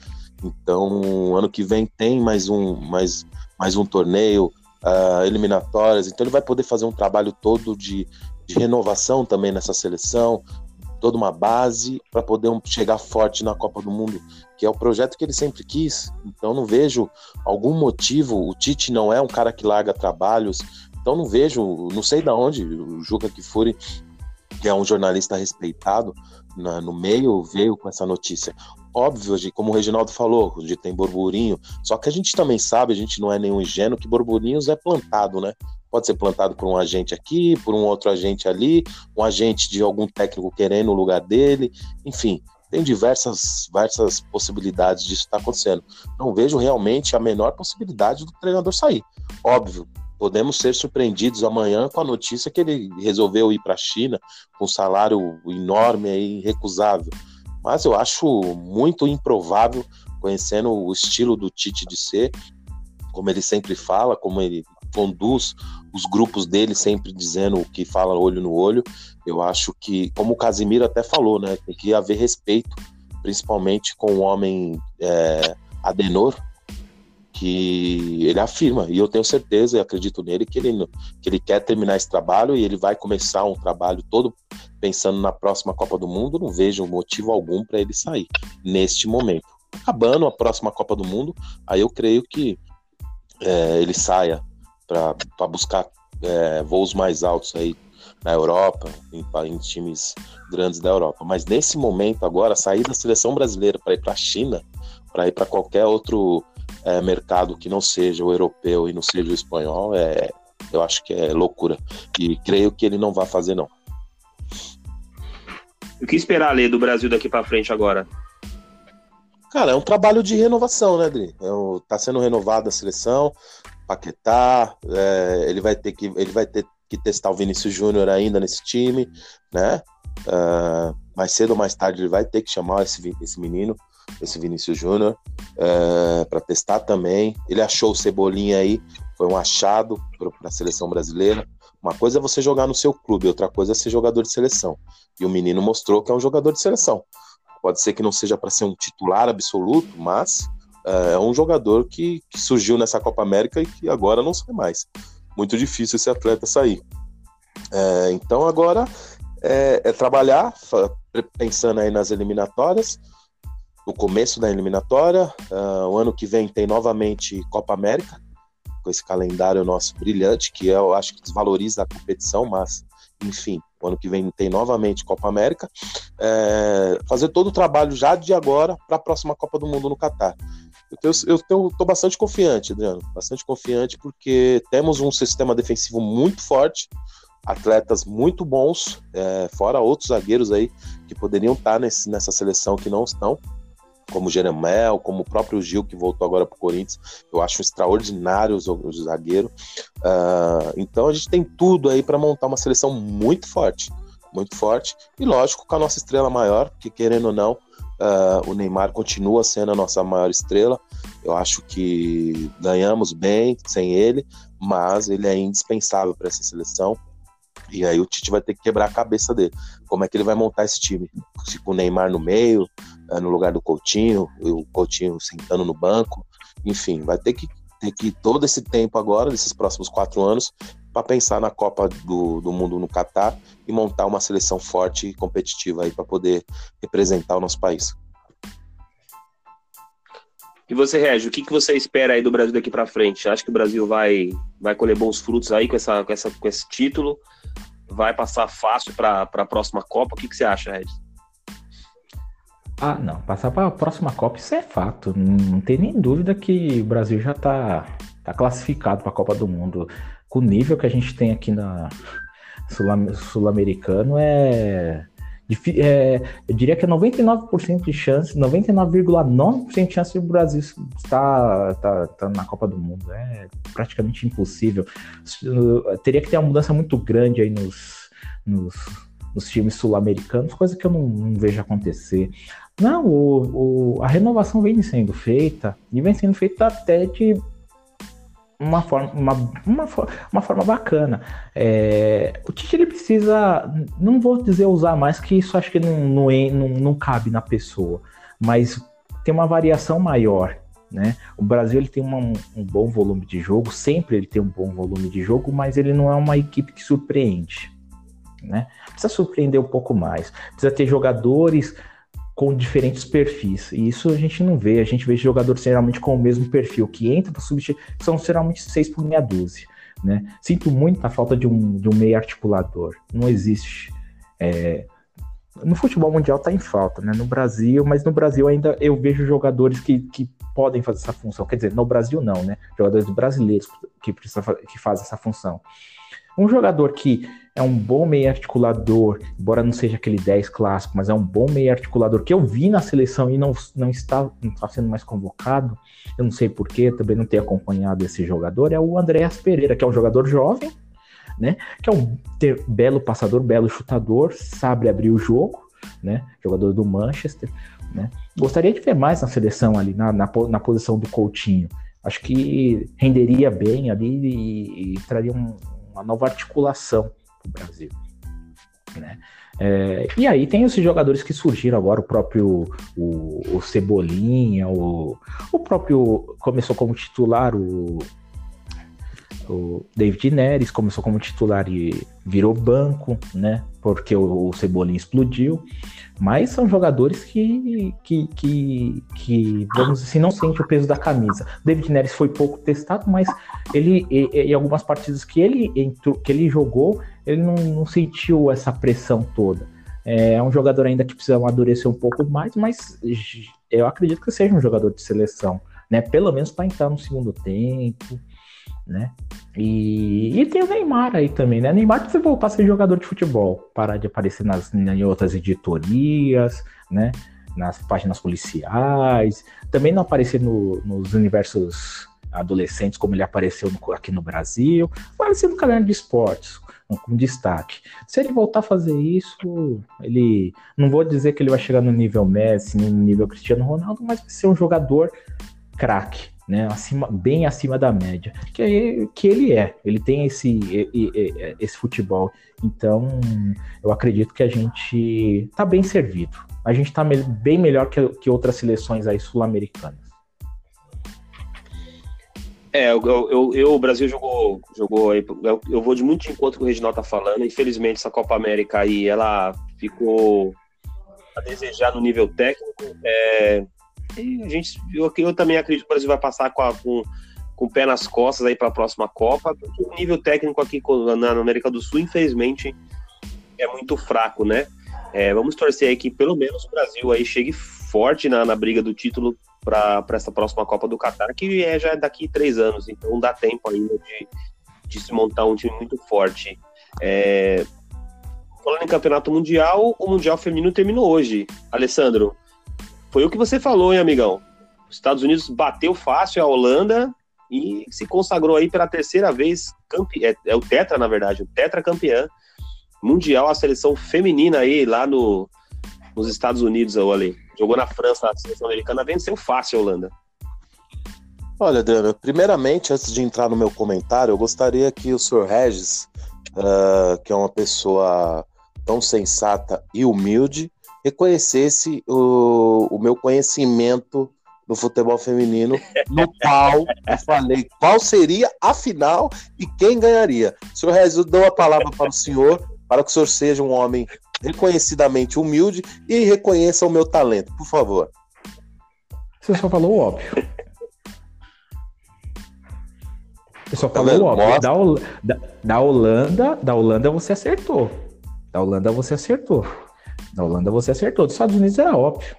Então, ano que vem tem mais um, mais, mais um torneio, uh, eliminatórias. Então, ele vai poder fazer um trabalho todo de, de renovação também nessa seleção, toda uma base para poder chegar forte na Copa do Mundo, que é o projeto que ele sempre quis. Então não vejo algum motivo. O Tite não é um cara que larga trabalhos. Então não vejo, não sei de onde o Juca Kifuri, que é um jornalista respeitado na, no meio, veio com essa notícia. Óbvio, como o Reginaldo falou, de tem burburinho. Só que a gente também sabe, a gente não é nenhum ingênuo, que burburinhos é plantado, né? pode ser plantado por um agente aqui, por um outro agente ali, um agente de algum técnico querendo o lugar dele, enfim, tem diversas, diversas possibilidades disso estar acontecendo. Não vejo realmente a menor possibilidade do treinador sair. Óbvio, podemos ser surpreendidos amanhã com a notícia que ele resolveu ir para a China com um salário enorme e irrecusável. Mas eu acho muito improvável, conhecendo o estilo do Tite de ser, como ele sempre fala, como ele conduz os grupos dele sempre dizendo o que fala olho no olho. Eu acho que, como o Casimiro até falou, né, tem que haver respeito, principalmente com o homem é, Adenor, que ele afirma, e eu tenho certeza e acredito nele, que ele, que ele quer terminar esse trabalho e ele vai começar um trabalho todo pensando na próxima Copa do Mundo. Não vejo motivo algum para ele sair neste momento. Acabando a próxima Copa do Mundo, aí eu creio que é, ele saia para buscar é, voos mais altos aí na Europa, em, em, times grandes da Europa. Mas nesse momento agora, sair da seleção brasileira para ir para a China, para ir para qualquer outro é, mercado que não seja o europeu e não seja o espanhol, é, eu acho que é loucura. E creio que ele não vai fazer, não. O que esperar, ler do Brasil daqui para frente agora? Cara, é um trabalho de renovação, né, Adri? É tá sendo renovada a seleção, Paquetá, é, ele vai ter que ele vai ter que testar o Vinícius Júnior ainda nesse time, né? Uh, mais cedo ou mais tarde ele vai ter que chamar esse, esse menino, esse Vinícius Júnior, uh, para testar também. Ele achou o Cebolinha aí, foi um achado para a seleção brasileira. Uma coisa é você jogar no seu clube, outra coisa é ser jogador de seleção. E o menino mostrou que é um jogador de seleção. Pode ser que não seja para ser um titular absoluto, mas é, é um jogador que, que, surgiu nessa Copa América e que agora não sai mais. Muito difícil esse atleta sair. É, então agora é, é trabalhar, pensando aí nas eliminatórias, no começo da eliminatória. Uh, o ano que vem tem novamente Copa América, com esse calendário nosso brilhante, que eu acho que desvaloriza a competição, mas enfim, o ano que vem tem novamente Copa América. É, fazer todo o trabalho já de agora para a próxima Copa do Mundo no Catar. Eu estou bastante confiante, Adriano, bastante confiante, porque temos um sistema defensivo muito forte, atletas muito bons, é, fora outros zagueiros aí que poderiam estar nesse, nessa seleção que não estão como Jeremel, como o próprio Gil, que voltou agora para o Corinthians. Eu acho extraordinário o, zagueiro. Uh, então a gente tem tudo aí para montar uma seleção muito forte. Muito forte. E lógico, com a nossa estrela maior, que querendo ou não, uh, o Neymar continua sendo a nossa maior estrela. Eu acho que ganhamos bem sem ele, mas ele é indispensável para essa seleção. E aí o Tite vai ter que quebrar a cabeça dele. Como é que ele vai montar esse time? Se com o Neymar no meio, eh, no lugar do Coutinho, o Coutinho sentando no banco. Enfim, vai ter que ter que todo esse tempo agora, desses próximos quatro anos, para pensar na Copa do, do Mundo no Catar e montar uma seleção forte e competitiva aí para poder representar o nosso país. E você, Régio, o que, que você espera aí do Brasil daqui para frente? Acha que o Brasil vai, vai colher bons frutos aí com, essa, com, essa, com esse título? Vai passar fácil para a próxima Copa? O que, que você acha, Régio? Ah, não. Passar para a próxima Copa, isso é fato. Não, não, tem nem dúvida que o Brasil já está tá classificado para a Copa do Mundo. Com o nível que a gente tem aqui na Sul-Americano, é é, eu diria que é 99% de chance, 99,9% de chance do Brasil estar, estar, estar, na Copa do Mundo. É praticamente impossível. Teria que ter uma mudança muito grande aí nos, nos, nos times sul-americanos, coisa que eu não, não, vejo acontecer. Não, o, o, a renovação vem sendo feita, e vem sendo feita até de uma forma, uma, uma, uma forma bacana. É, o Tite ele precisa, não vou dizer usar mais, que isso acho que não, não, não, não cabe na pessoa, mas tem uma variação maior. Né? O Brasil ele tem uma, um bom volume de jogo, sempre ele tem um bom volume de jogo, mas ele não é uma equipe que surpreende. Né? Precisa surpreender um pouco mais, precisa ter jogadores com diferentes perfis. E isso a gente não vê. A gente vê jogadores geralmente com o mesmo perfil, que entra para substituir, são geralmente seis por meia dúzia. Né? Sinto muito a falta de um, de um meio articulador. Não existe. É... No futebol mundial está em falta, né? No Brasil, mas no Brasil ainda eu vejo jogadores que, que podem fazer essa função. Quer dizer, no Brasil não, né? Jogadores brasileiros que, precisa, que fazem essa função. Um jogador que é um bom meio articulador, embora não seja aquele 10 clássico, mas é um bom meio articulador que eu vi na seleção e não, não, está, não está sendo mais convocado. Eu não sei porquê, também não tenho acompanhado esse jogador. É o Andréas Pereira, que é um jogador jovem, né? Que é um belo passador, belo chutador, sabe abrir o jogo, né? Jogador do Manchester, né? Gostaria de ver mais na seleção ali, na, na, na posição do Coutinho. Acho que renderia bem ali e, e traria um, uma nova articulação para o Brasil. Né? É, e aí tem esses jogadores que surgiram agora, o próprio o, o Cebolinha, o, o próprio começou como titular o, o David Neres começou como titular e virou banco, né? Porque o, Cebolinha explodiu. Mas são jogadores que, que, que, que, vamos assim, não sente o peso da camisa. David Neres foi pouco testado, mas ele, em algumas partidas que ele, entrou, que ele jogou, ele não, não sentiu essa pressão toda. É um jogador ainda que precisa amadurecer um pouco mais, mas eu acredito que seja um jogador de seleção, né? Pelo menos para entrar no segundo tempo, né? E, e, tem o Neymar aí também, né? Neymar precisa voltar a ser jogador de futebol, parar de aparecer nas, em outras editorias, né? Nas páginas policiais, também não aparecer no, nos universos adolescentes como ele apareceu no, aqui no Brasil, aparecer no caderno de esportes, com destaque. Se ele voltar a fazer isso, ele. Não vou dizer que ele vai chegar no nível Messi, no nível Cristiano Ronaldo, mas vai ser um jogador craque, né? Acima, bem acima da média. Que, é, que ele é. Ele tem esse, esse futebol. Então, eu acredito que a gente tá bem servido. A gente tá bem melhor que, que outras seleções aí sul-americanas. É, eu, eu, eu, o Brasil jogou, jogou aí. Eu, eu, vou de muito de encontro com o Reginaldo tá falando. Infelizmente, essa Copa América aí, ela ficou a desejar no nível técnico. É, e a gente, eu, eu também acredito que o Brasil vai passar com, a, com, com o pé nas costas aí para a próxima Copa, porque o nível técnico aqui na América do Sul, infelizmente, é muito fraco, né? É, vamos torcer aí que pelo menos o Brasil aí chegue forte na, na briga do título para essa próxima Copa do Catar, que é já daqui três anos, então dá tempo ainda de, de se montar um time muito forte. É... Falando em campeonato mundial, o Mundial Feminino terminou hoje. Alessandro, foi o que você falou, hein, amigão? Os Estados Unidos bateu fácil a Holanda e se consagrou aí pela terceira vez, campe... é, é o Tetra, na verdade, o Tetra campeã mundial, a seleção feminina aí lá no, nos Estados Unidos, ali. Jogou na França, a seleção americana venceu fácil a Holanda. Olha, Adriano, primeiramente, antes de entrar no meu comentário, eu gostaria que o senhor Regis, uh, que é uma pessoa tão sensata e humilde, reconhecesse o, o meu conhecimento no futebol feminino, no qual eu falei qual seria a final e quem ganharia. Senhor Regis, eu dou a palavra para o senhor, para que o senhor seja um homem reconhecidamente humilde e reconheça o meu talento, por favor. Você só falou óbvio. Você só falou tá óbvio. Da, da, da, Holanda, da Holanda você acertou. Da Holanda você acertou. Da Holanda você acertou. Dos Estados Unidos era óbvio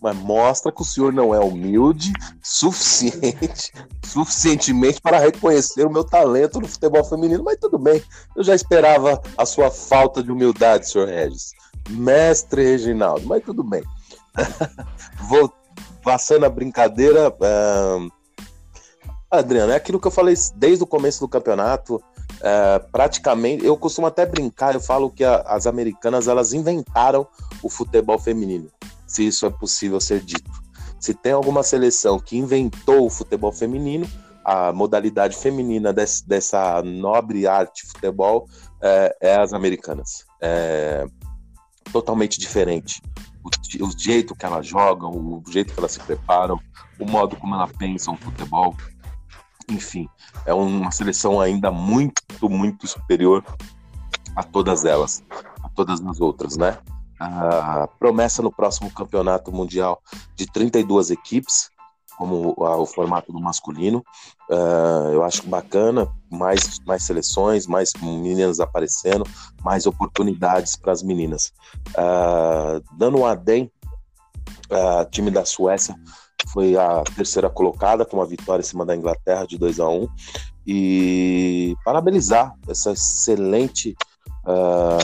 mas mostra que o senhor não é humilde suficiente, suficientemente para reconhecer o meu talento no futebol feminino, mas tudo bem. Eu já esperava a sua falta de humildade, senhor Regis. Mestre Reginaldo, mas tudo bem. Vou passando a brincadeira. Uh... Adriano, é aquilo que eu falei desde o começo do campeonato. Uh, praticamente, eu costumo até brincar, eu falo que a, as americanas elas inventaram o futebol feminino se isso é possível ser dito. Se tem alguma seleção que inventou o futebol feminino, a modalidade feminina dessa nobre arte futebol é, é as americanas. É totalmente diferente. O, o, jeito que elas jogam, o jeito que elas se preparam, o modo como elas pensam o futebol. Enfim, é uma seleção ainda muito, muito superior a todas elas, a todas as outras, né? a promessa no próximo campeonato mundial de 32 equipes, como o formato do masculino. Uh, eu acho bacana, mais, mais seleções, mais meninas aparecendo, mais oportunidades para as meninas. Uh, dando um adem, uh, time da Suécia foi a terceira colocada, com uma vitória em cima da Inglaterra de 2 a 1 e parabenizar essa excelente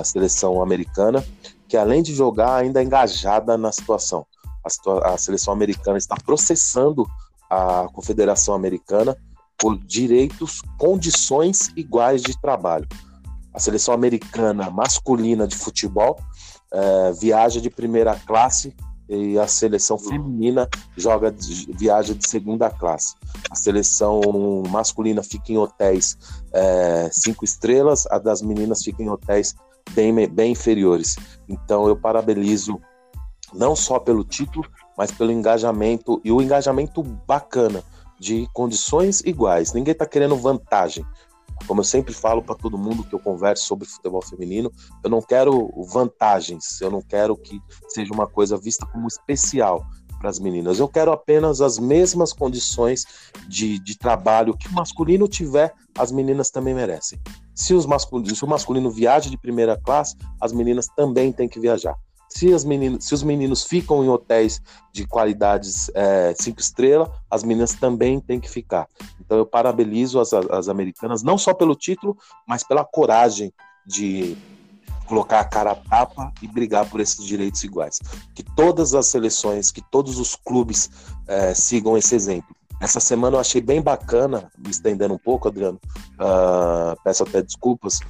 seleção americana que além de jogar, ainda é engajada na situação. A, a seleção americana está processando a Confederação Americana por direitos, condições iguais de trabalho. A seleção americana masculina de futebol é, viaja de primeira classe e a seleção feminina joga viaja de segunda classe. A seleção masculina fica em hotéis é, cinco estrelas, a das meninas fica em hotéis bem, bem inferiores. Então eu parabenizo não só pelo título, mas pelo engajamento e o engajamento bacana de condições iguais. Ninguém está querendo vantagem. Como eu sempre falo para todo mundo que eu converso sobre futebol feminino, eu não quero vantagens, eu não quero que seja uma coisa vista como especial para as meninas. Eu quero apenas as mesmas condições de, de trabalho que o masculino tiver, as meninas também merecem. Se, os masculinos, se o masculino viaja de primeira classe, as meninas também têm que viajar. Se, as meninas, se os meninos ficam em hotéis de qualidades é, cinco estrelas, as meninas também têm que ficar. Então eu parabenizo as, as americanas, não só pelo título, mas pela coragem de colocar a cara a tapa e brigar por esses direitos iguais. Que todas as seleções, que todos os clubes é, sigam esse exemplo. Essa semana eu achei bem bacana, me estendendo um pouco, Adriano. Uh, peço até desculpas,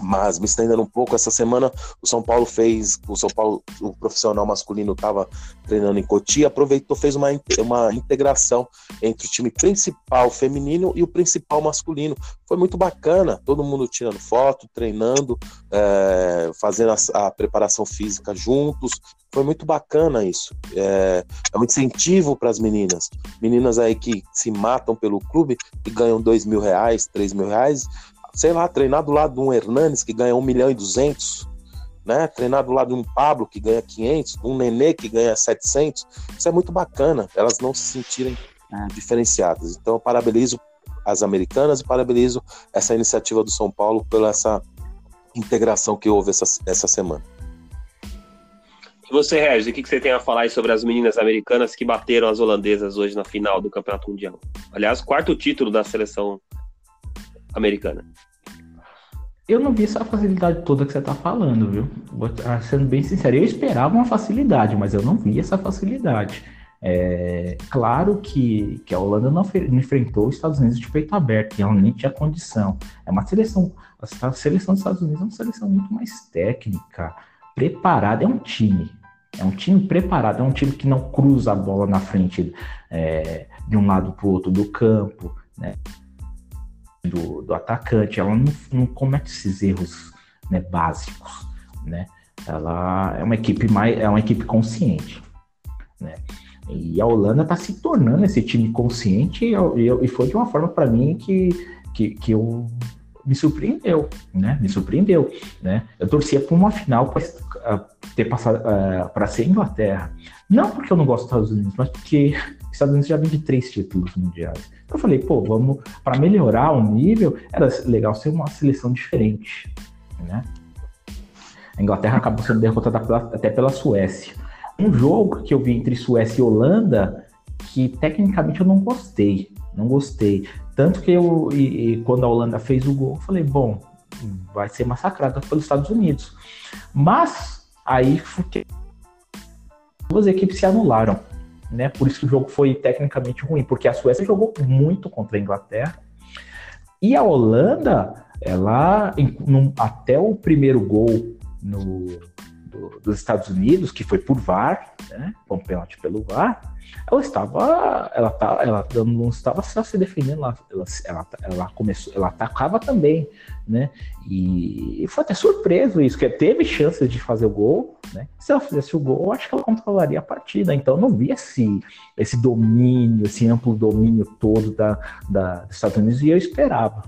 mas me estendendo um pouco, essa semana o São Paulo fez, o São Paulo, o profissional masculino estava treinando em Cotia, aproveitou, fez uma, uma integração entre o time principal feminino e o principal masculino. Foi muito bacana, todo mundo tirando foto, treinando, é, fazendo a, a, preparação física juntos, foi muito bacana isso. É, é um incentivo para as meninas. Meninas aí que se matam pelo clube e ganham dois mil reais, três mil reais. Sei lá, treinar do lado de um Hernanes que ganha um milhão e duzentos. Né? Treinar do lado de um Pablo que ganha 500, um Nenê que ganha 700. Isso é muito bacana. Elas não se sentirem é. diferenciadas. Então, eu parabenizo as americanas e parabenizo essa iniciativa do São Paulo pela essa integração que houve essa, essa semana. E você, Regis, o que, que você tem a falar sobre as meninas americanas que bateram as holandesas hoje na final do Campeonato Mundial? Aliás, quarto título da seleção americana. Eu não vi essa facilidade toda que você está falando, viu? Sendo bem sincero, eu esperava uma facilidade, mas eu não vi essa facilidade. É, claro que, que a Holanda não, não, enfrentou os Estados Unidos de peito aberto, e ela nem tinha condição. É uma seleção, a seleção dos Estados Unidos é uma seleção muito mais técnica, preparada, é um time. É um time preparado, é um time que não cruza a bola na frente é, de um lado para o outro do campo, né? Do, do atacante, ela não, não comete esses erros né, básicos, né? Ela é uma equipe mais, é uma equipe consciente, né? E a Holanda está se tornando esse time consciente e, e, e foi de uma forma para mim que, que, que eu me surpreendeu, né? Me surpreendeu, né? Eu torcia para uma final ter passado uh, para ser Inglaterra, não porque eu não gosto dos Estados Unidos, mas porque os Estados Unidos já vem de três títulos mundiais. Eu falei, pô, vamos para melhorar o nível, era legal ser uma seleção diferente, né? A Inglaterra acabou sendo derrotada até pela Suécia um jogo que eu vi entre Suécia e Holanda que tecnicamente eu não gostei. Não gostei. Tanto que eu, e, e quando a Holanda fez o gol, eu falei, bom, vai ser massacrada pelos Estados Unidos. Mas aí duas equipes se anularam. Né? Por isso que o jogo foi tecnicamente ruim, porque a Suécia jogou muito contra a Inglaterra. E a Holanda, ela, até o primeiro gol no, do, dos Estados Unidos, que foi por VAR, né, com pênalti pelo VAR, ela estava, ela, tá, ela não estava só se defendendo, ela, ela, ela, ela, começou, ela atacava também, né, e, e foi até surpreso isso, que teve chances de fazer o gol, né, se ela fizesse o gol, eu acho que ela controlaria a partida, então não vi esse, esse domínio, esse amplo domínio todo da, da, dos Estados Unidos, e eu esperava,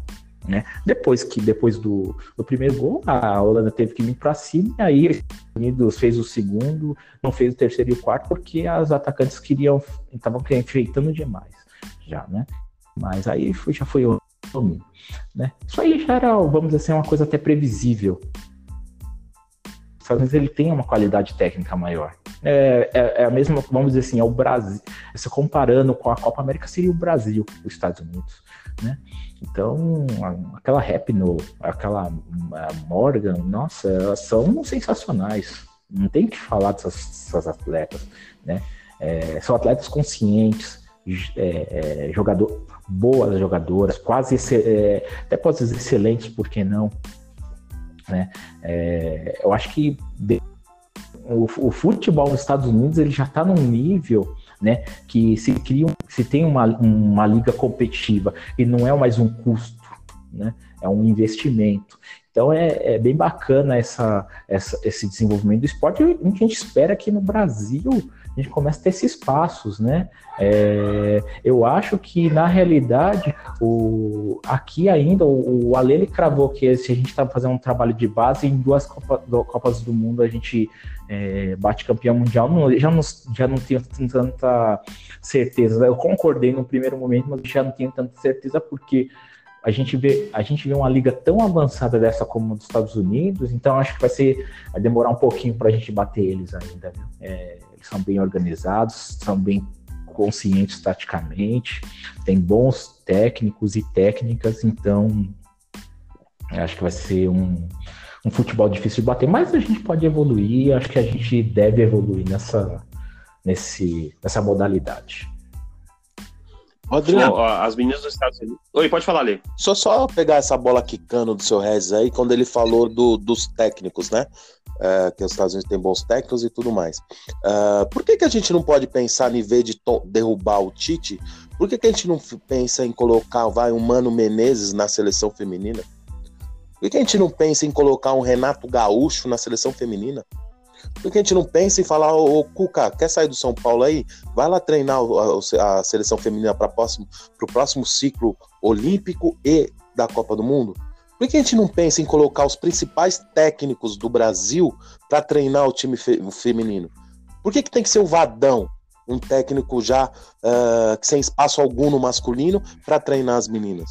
né? Depois que depois do, do primeiro gol, a Holanda teve que vir para cima, e aí os Estados Unidos fez o segundo, não fez o terceiro e o quarto, porque as atacantes queriam, estavam enfeitando demais, já, né? Mas aí foi, já foi o domínio, né? Isso aí já era, vamos dizer assim, uma coisa até previsível. Unidos ele tem uma qualidade técnica maior. É, é, é, a mesma, vamos dizer assim, é o Brasil. Se comparando com a Copa América, seria o Brasil, os Estados Unidos, né? Então, aquela Rapno, aquela Morgan, nossa, elas são sensacionais. Não tem que falar dessas, dessas atletas, né? É, são atletas conscientes, é, é, jogador, boas jogadoras, quase é, até pode dizer excelentes, por que não? Né? É, eu acho que de, o, o, futebol nos Estados Unidos ele já está num nível né? Que se cria, se tem uma, uma liga competitiva e não é mais um custo, né? É um investimento. Então é, é bem bacana essa, essa, esse desenvolvimento do esporte e a gente espera que no Brasil a gente começa a ter esses passos, né? É, eu acho que na realidade o, aqui ainda o, o Ale cravou que se a gente está fazendo um trabalho de base em duas Copa, do, Copas do Mundo a gente é, bate campeão mundial, não, já, não, já não tenho tanta certeza. Eu concordei no primeiro momento, mas já não tenho tanta certeza porque a gente vê a gente vê uma liga tão avançada dessa como a dos Estados Unidos, então acho que vai ser vai demorar um pouquinho para a gente bater eles ainda. É, eles são bem organizados, são bem conscientes taticamente, tem bons técnicos e técnicas, então acho que vai ser um, um futebol difícil de bater, mas a gente pode evoluir, acho que a gente deve evoluir nessa, nesse, nessa modalidade. Adriano, as meninas dos Estados Unidos. Oi, pode falar, Lê. Só só pegar essa bola quicando do seu Rez aí, quando ele falou do, dos técnicos, né? É, que os Estados Unidos têm bons técnicos e tudo mais. Uh, por que, que a gente não pode pensar em vez de derrubar o Tite? Por que, que a gente não pensa em colocar vai, um Mano Menezes na seleção feminina? Por que, que a gente não pensa em colocar um Renato Gaúcho na seleção feminina? Por que a gente não pensa em falar, ô, Cuca, quer sair do São Paulo aí? Vai lá treinar a, a seleção feminina para próximo, o próximo ciclo olímpico e da Copa do Mundo? Por que a gente não pensa em colocar os principais técnicos do Brasil para treinar o time fe feminino? Por que, que tem que ser o Vadão, um técnico já uh, sem espaço algum no masculino, para treinar as meninas?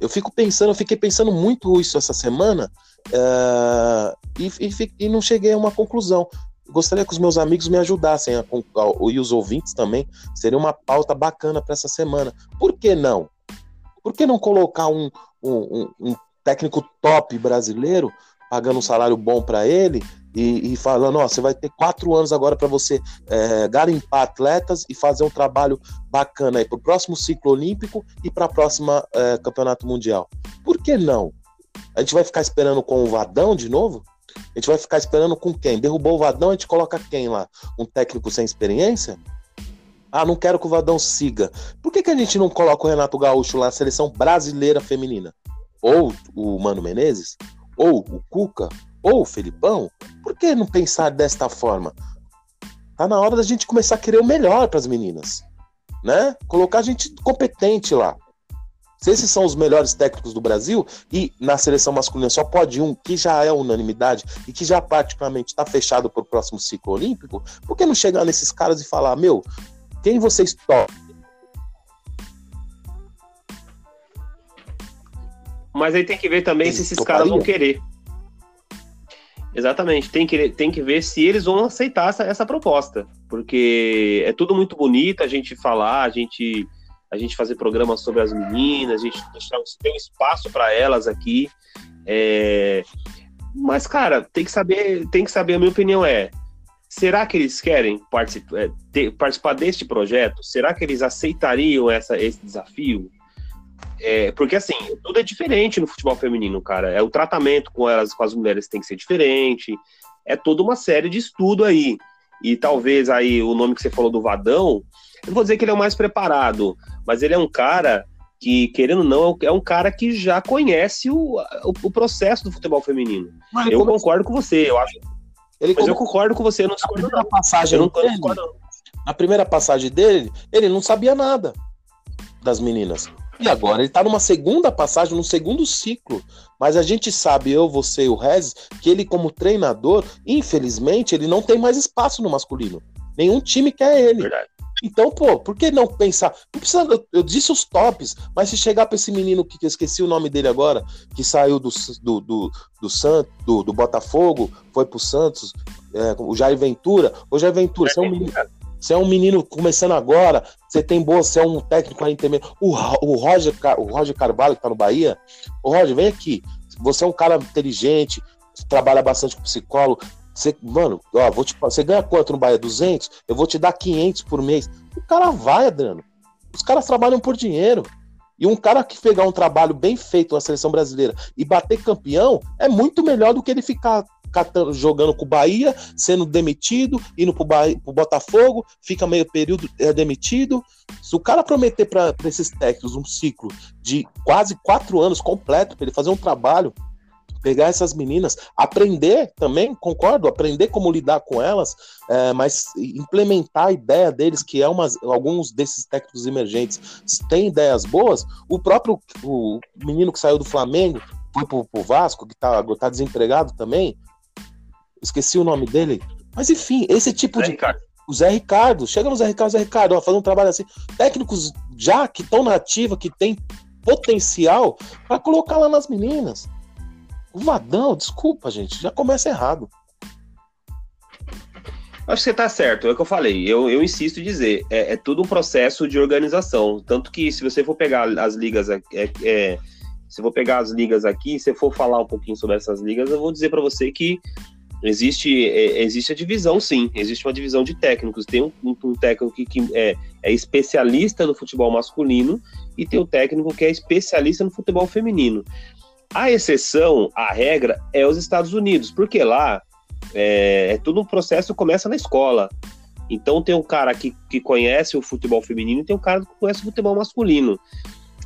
Eu fico pensando, eu fiquei pensando muito isso essa semana uh, e, e, e, não cheguei a uma conclusão. Gostaria que os meus amigos me ajudassem a, a, e os ouvintes também. Seria uma pauta bacana para essa semana. Por que não? Por que não colocar um, um, um técnico top brasileiro, pagando um salário bom para ele e, e, falando: ó, você vai ter quatro anos agora para você é, garimpar atletas e fazer um trabalho bacana aí para o próximo ciclo olímpico e para a próxima é, campeonato mundial. Por que não? A gente vai ficar esperando com o Vadão de novo? A gente vai ficar esperando com quem? Derrubou o Vadão, a gente coloca quem lá? Um técnico sem experiência? Ah, não quero que o Vadão siga. Por que, que a gente não coloca o Renato Gaúcho lá na seleção brasileira feminina? Ou o Mano Menezes? Ou o Cuca? Ou o Felipão? Por que não pensar desta forma? Tá na hora da gente começar a querer o melhor para as meninas, né? Colocar gente competente lá. Se esses são os melhores técnicos do Brasil e na seleção masculina só pode um que já é unanimidade e que já praticamente está fechado para o próximo ciclo olímpico, por que não chegar nesses caras e falar, meu, quem vocês topam? Mas aí tem que ver também se esses caras vão querer. Exatamente, tem que, tem que ver se eles vão aceitar essa, essa proposta. Porque é tudo muito bonito a gente falar, a gente, a gente fazer programas sobre as meninas, a gente deixar, tem um espaço para elas aqui. É... Mas, cara, tem que saber, tem que saber, a minha opinião é, Será que eles querem participar, é, ter, participar deste projeto? Será que eles aceitariam essa, esse desafio? É, porque assim, tudo é diferente no futebol feminino, cara. É o tratamento com elas, com as mulheres tem que ser diferente. É toda uma série de estudo aí. E talvez aí o nome que você falou do Vadão, eu não vou dizer que ele é o mais preparado, mas ele é um cara que, querendo ou não, é um cara que já conhece o, o, o processo do futebol feminino. Mas eu concordo com você, eu acho ele Mas eu concordo com você, não discordo na passagem não, dele, Na primeira passagem dele, ele não sabia nada das meninas. E agora ele tá numa segunda passagem, num segundo ciclo. Mas a gente sabe, eu, você e o Rez, que ele, como treinador, infelizmente, ele não tem mais espaço no masculino. Nenhum time quer ele. Verdade. Então, pô, por que não pensar? Não precisa, eu, eu disse os tops, mas se chegar para esse menino que, que eu esqueci o nome dele agora, que saiu do, do, do, do, do, do Botafogo, foi pro Santos, é, o Jair Ventura. Ô, Jair Ventura, você é um menino. Você é um menino começando agora, você tem boa, você é um técnico aí também. O, o, Roger, o Roger Carvalho, que tá no Bahia. Ô, Roger, vem aqui. Você é um cara inteligente, trabalha bastante com psicólogo. Você, mano, ó, vou te, você ganha quanto no Bahia? 200? Eu vou te dar 500 por mês. O cara vai, Adriano. Os caras trabalham por dinheiro. E um cara que pegar um trabalho bem feito na seleção brasileira e bater campeão é muito melhor do que ele ficar catando, jogando com o Bahia, sendo demitido, indo pro, Bahia, pro Botafogo, fica meio período é demitido. Se o cara prometer para esses técnicos um ciclo de quase quatro anos completo para ele fazer um trabalho pegar essas meninas, aprender também, concordo, aprender como lidar com elas, é, mas implementar a ideia deles, que é umas, alguns desses técnicos emergentes têm ideias boas. O próprio o menino que saiu do Flamengo, foi pro, pro Vasco, que tá, tá desempregado também, esqueci o nome dele, mas enfim, esse tipo Zé de. Ricardo. O Zé Ricardo, chega no Zé Ricardo, Zé Ricardo, ó, fazendo um trabalho assim. Técnicos já que estão na ativa, que tem potencial para colocar lá nas meninas. O Vadão, desculpa, gente, já começa errado. Acho que você está certo, é o que eu falei. Eu, eu insisto em dizer, é, é tudo um processo de organização. Tanto que se você for pegar as ligas, é, é, se for pegar as ligas aqui, se for falar um pouquinho sobre essas ligas, eu vou dizer para você que existe, é, existe a divisão, sim. Existe uma divisão de técnicos. Tem um, um técnico que, que é, é, especialista no futebol masculino e tem o um técnico que é especialista no futebol feminino. A exceção, a regra, é os Estados Unidos, porque lá é, é tudo um processo começa na escola. Então tem um cara que, que conhece o futebol feminino e tem um cara que conhece o futebol masculino.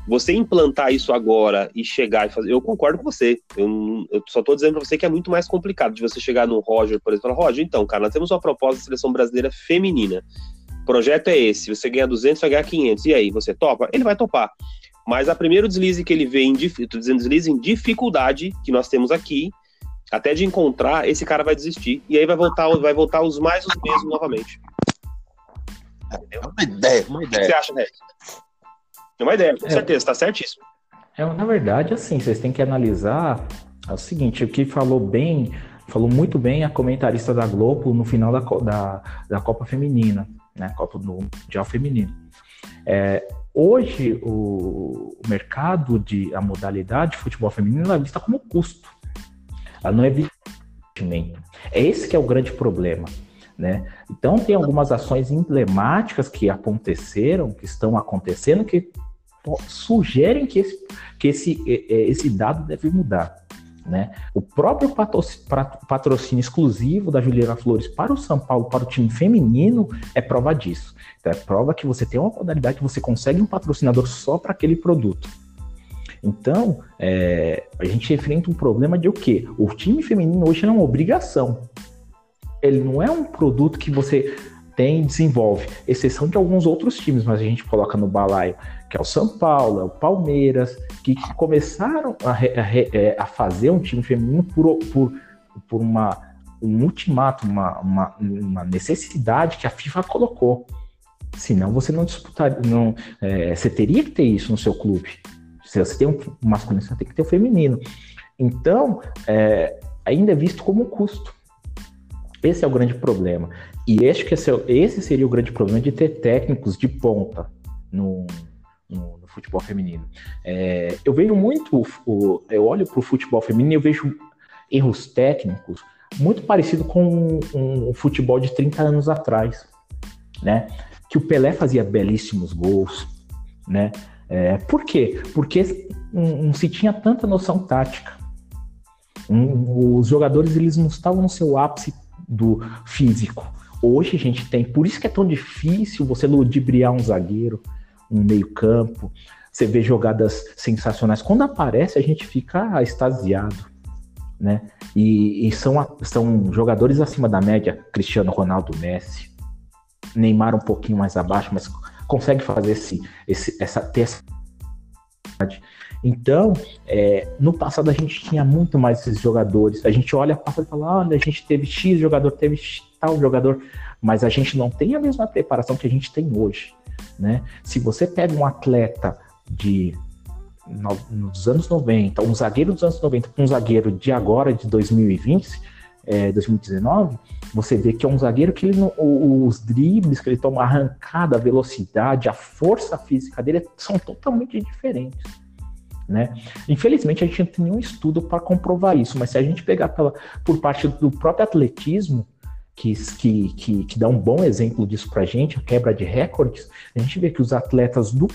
Você implantar isso agora e chegar e fazer. Eu concordo com você. Eu, eu só tô dizendo pra você que é muito mais complicado de você chegar no Roger, por exemplo, e falar: Roger, então, cara, nós temos uma proposta da seleção brasileira feminina. O projeto é esse: você ganha 200, vai ganhar 500. E aí, você topa? Ele vai topar. Mas a primeiro deslize que ele vê em, tô dizendo deslize em dificuldade que nós temos aqui, até de encontrar, esse cara vai desistir. E aí vai voltar, vai voltar os mais os mesmos novamente. É uma ideia, uma ideia. O que você acha, Regis? É uma ideia, com é, certeza, tá certíssimo. É, na verdade, assim, vocês têm que analisar é o seguinte, o que falou bem, falou muito bem a comentarista da Globo no final da, da, da Copa Feminina, né? Copa do Mundial Feminino. É, hoje, o, o, mercado de a modalidade de futebol feminino é vista como custo. Ela não é investimento. É esse que é o grande problema. Né? Então tem algumas ações emblemáticas que aconteceram, que estão acontecendo, que sugerem que esse, que esse, esse dado deve mudar. Né? O próprio patrocínio exclusivo da Juliana Flores para o São Paulo, para o time feminino, é prova disso. Então, é prova que você tem uma modalidade que você consegue um patrocinador só para aquele produto. Então, é, a gente enfrenta um problema de o quê? O time feminino hoje é uma obrigação. Ele não é um produto que você tem e desenvolve, exceção de alguns outros times, mas a gente coloca no balaio, que é o São Paulo, é o Palmeiras, que, começaram a, a, é, a, fazer um time feminino por, por, por uma, um ultimato, uma, uma, uma necessidade que a FIFA colocou. Senão você não disputaria, não, é, você teria que ter isso no seu clube. Se você tem um masculino, você tem que ter o um feminino. Então, é, ainda é visto como um custo. Esse é o grande problema. E acho que esse, esse seria o grande problema de ter técnicos de ponta no, no, no futebol feminino. É, eu vejo muito, o, eu olho para o futebol feminino e eu vejo erros técnicos muito parecido com um, um, futebol de 30 anos atrás, né? Que o Pelé fazia belíssimos gols, né? É, por quê? Porque não, se tinha tanta noção tática. Um, os jogadores eles não estavam no seu ápice do físico. Hoje a gente tem, por isso que é tão difícil você ludibriar um zagueiro, um meio-campo. Você vê jogadas sensacionais. Quando aparece, a gente fica extasiado, né? E, e são, são jogadores acima da média, Cristiano Ronaldo, Messi, Neymar um pouquinho mais abaixo, mas consegue fazer esse, esse, essa, ter essa então, é, no passado a gente tinha muito mais esses jogadores. A gente olha passado e fala, olha, a gente teve X jogador, teve tal jogador, mas a gente não tem a mesma preparação que a gente tem hoje. Né? Se você pega um atleta de no, nos anos 90, um zagueiro dos anos 90 com um zagueiro de agora, de 2020, é, 2019, você vê que é um zagueiro que ele, os dribles que ele toma, a arrancada, a velocidade, a força física dele são totalmente diferentes. Né? Infelizmente, a gente não tem nenhum estudo para comprovar isso, mas se a gente pegar pela, por parte do próprio atletismo, que, que, que, que, dá um bom exemplo disso para a gente, a quebra de recordes, a gente vê que os atletas do,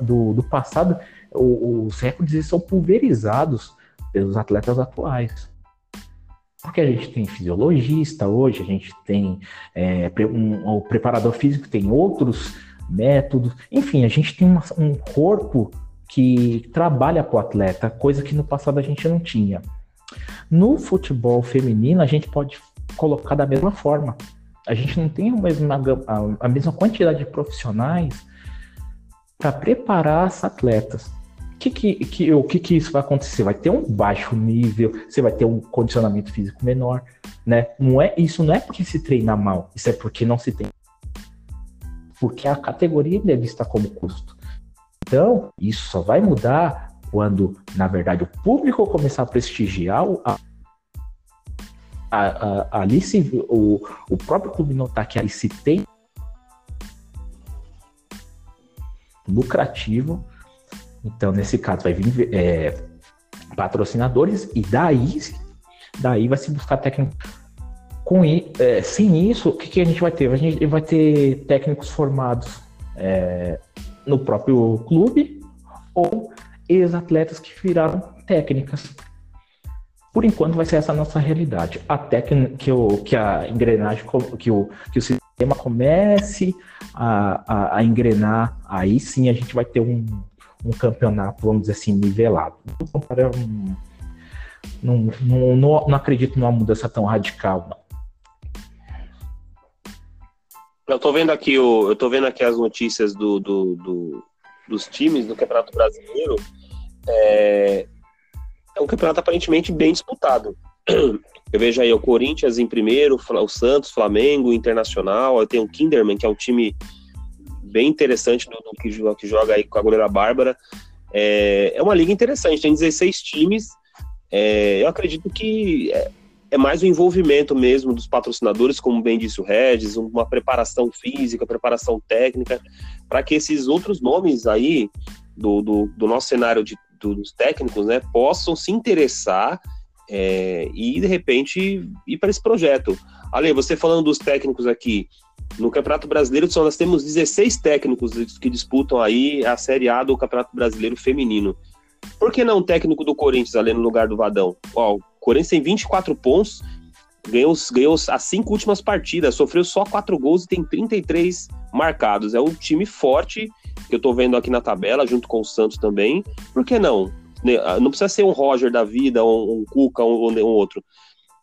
do, do passado, os recordes são pulverizados pelos atletas atuais. Porque a gente tem fisiologista hoje, a gente tem é, um, o preparador físico tem outros métodos, enfim, a gente tem uma, um corpo que trabalha para o atleta, coisa que no passado a gente não tinha. No futebol feminino, a gente pode colocar da mesma forma. A gente não tem a mesma, a, mesma quantidade de profissionais para preparar as atletas. Que, que, que, o que, que isso vai acontecer? Vai ter um baixo nível, você vai ter um condicionamento físico menor, né? Não é, isso não é porque se treina mal, isso é porque não se tem. Porque a categoria é vista como custo. Então, isso só vai mudar quando, na verdade, o público começar a prestigiar a, a, a, ali se, o, o próprio clube notar que ali se tem lucrativo. Então, nesse caso, vai vir é, patrocinadores e daí, daí vai se buscar técnico. Com, é, sem isso, o que, que, a gente vai ter? A gente vai ter técnicos formados é, no próprio clube ou ex-atletas que viraram técnicas. Por enquanto vai ser essa a nossa realidade. Até que, que, o, que a engrenagem, que o, que o sistema comece a, a, a engrenar, aí sim a gente vai ter um, um campeonato, vamos dizer assim, nivelado. Então, não, não, não, não acredito numa mudança tão radical, não. Eu tô vendo aqui o, eu tô vendo aqui as notícias do, do, do dos times do Campeonato Brasileiro. É, é um campeonato aparentemente bem disputado. Eu vejo aí o Corinthians em primeiro, o Santos, Flamengo, Internacional. Tem o Kinderman, que é um time bem interessante do, do que, que, joga aí com a goleira Bárbara. É, é uma liga interessante, tem 16 times. É, eu acredito que é, é, mais o envolvimento mesmo dos patrocinadores, como bem disse o Regis, uma preparação física, preparação técnica, para que esses outros nomes aí do, do, do nosso cenário de, dos técnicos né, possam se interessar é, e de repente ir para esse projeto. Ale, você falando dos técnicos aqui, no Campeonato Brasileiro só nós temos 16 técnicos que disputam aí a Série A do Campeonato Brasileiro Feminino. Por que não um técnico do Corinthians ali no lugar do Vadão? Ó, o Corinthians tem 24 pontos, ganhou, ganhou as cinco últimas partidas, sofreu só quatro gols e tem 33 marcados. É um time forte que eu tô vendo aqui na tabela, junto com o Santos também. Por que não? Né, ah, não precisa ser um Roger da vida, um, um Cuca, um, um outro.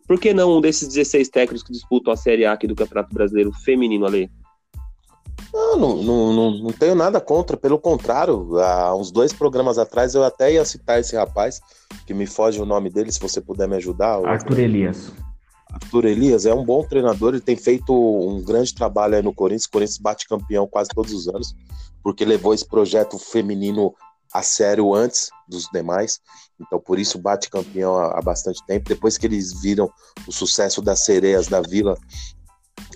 Por que não um desses 16 técnicos que disputam a Série A aqui do Campeonato Brasileiro feminino ali? Não, não, não, não, tenho nada contra, pelo contrário, há uns dois programas atrás eu até ia citar esse rapaz, que me foge o nome dele, se você puder me ajudar. Arthur Elias. Arthur Elias é um bom treinador, ele tem feito um grande trabalho aí no Corinthians, o Corinthians bate campeão quase todos os anos, porque levou esse projeto feminino a sério antes dos demais. Então, por isso bate campeão há, bastante tempo. Depois que eles viram o sucesso das sereias da Vila,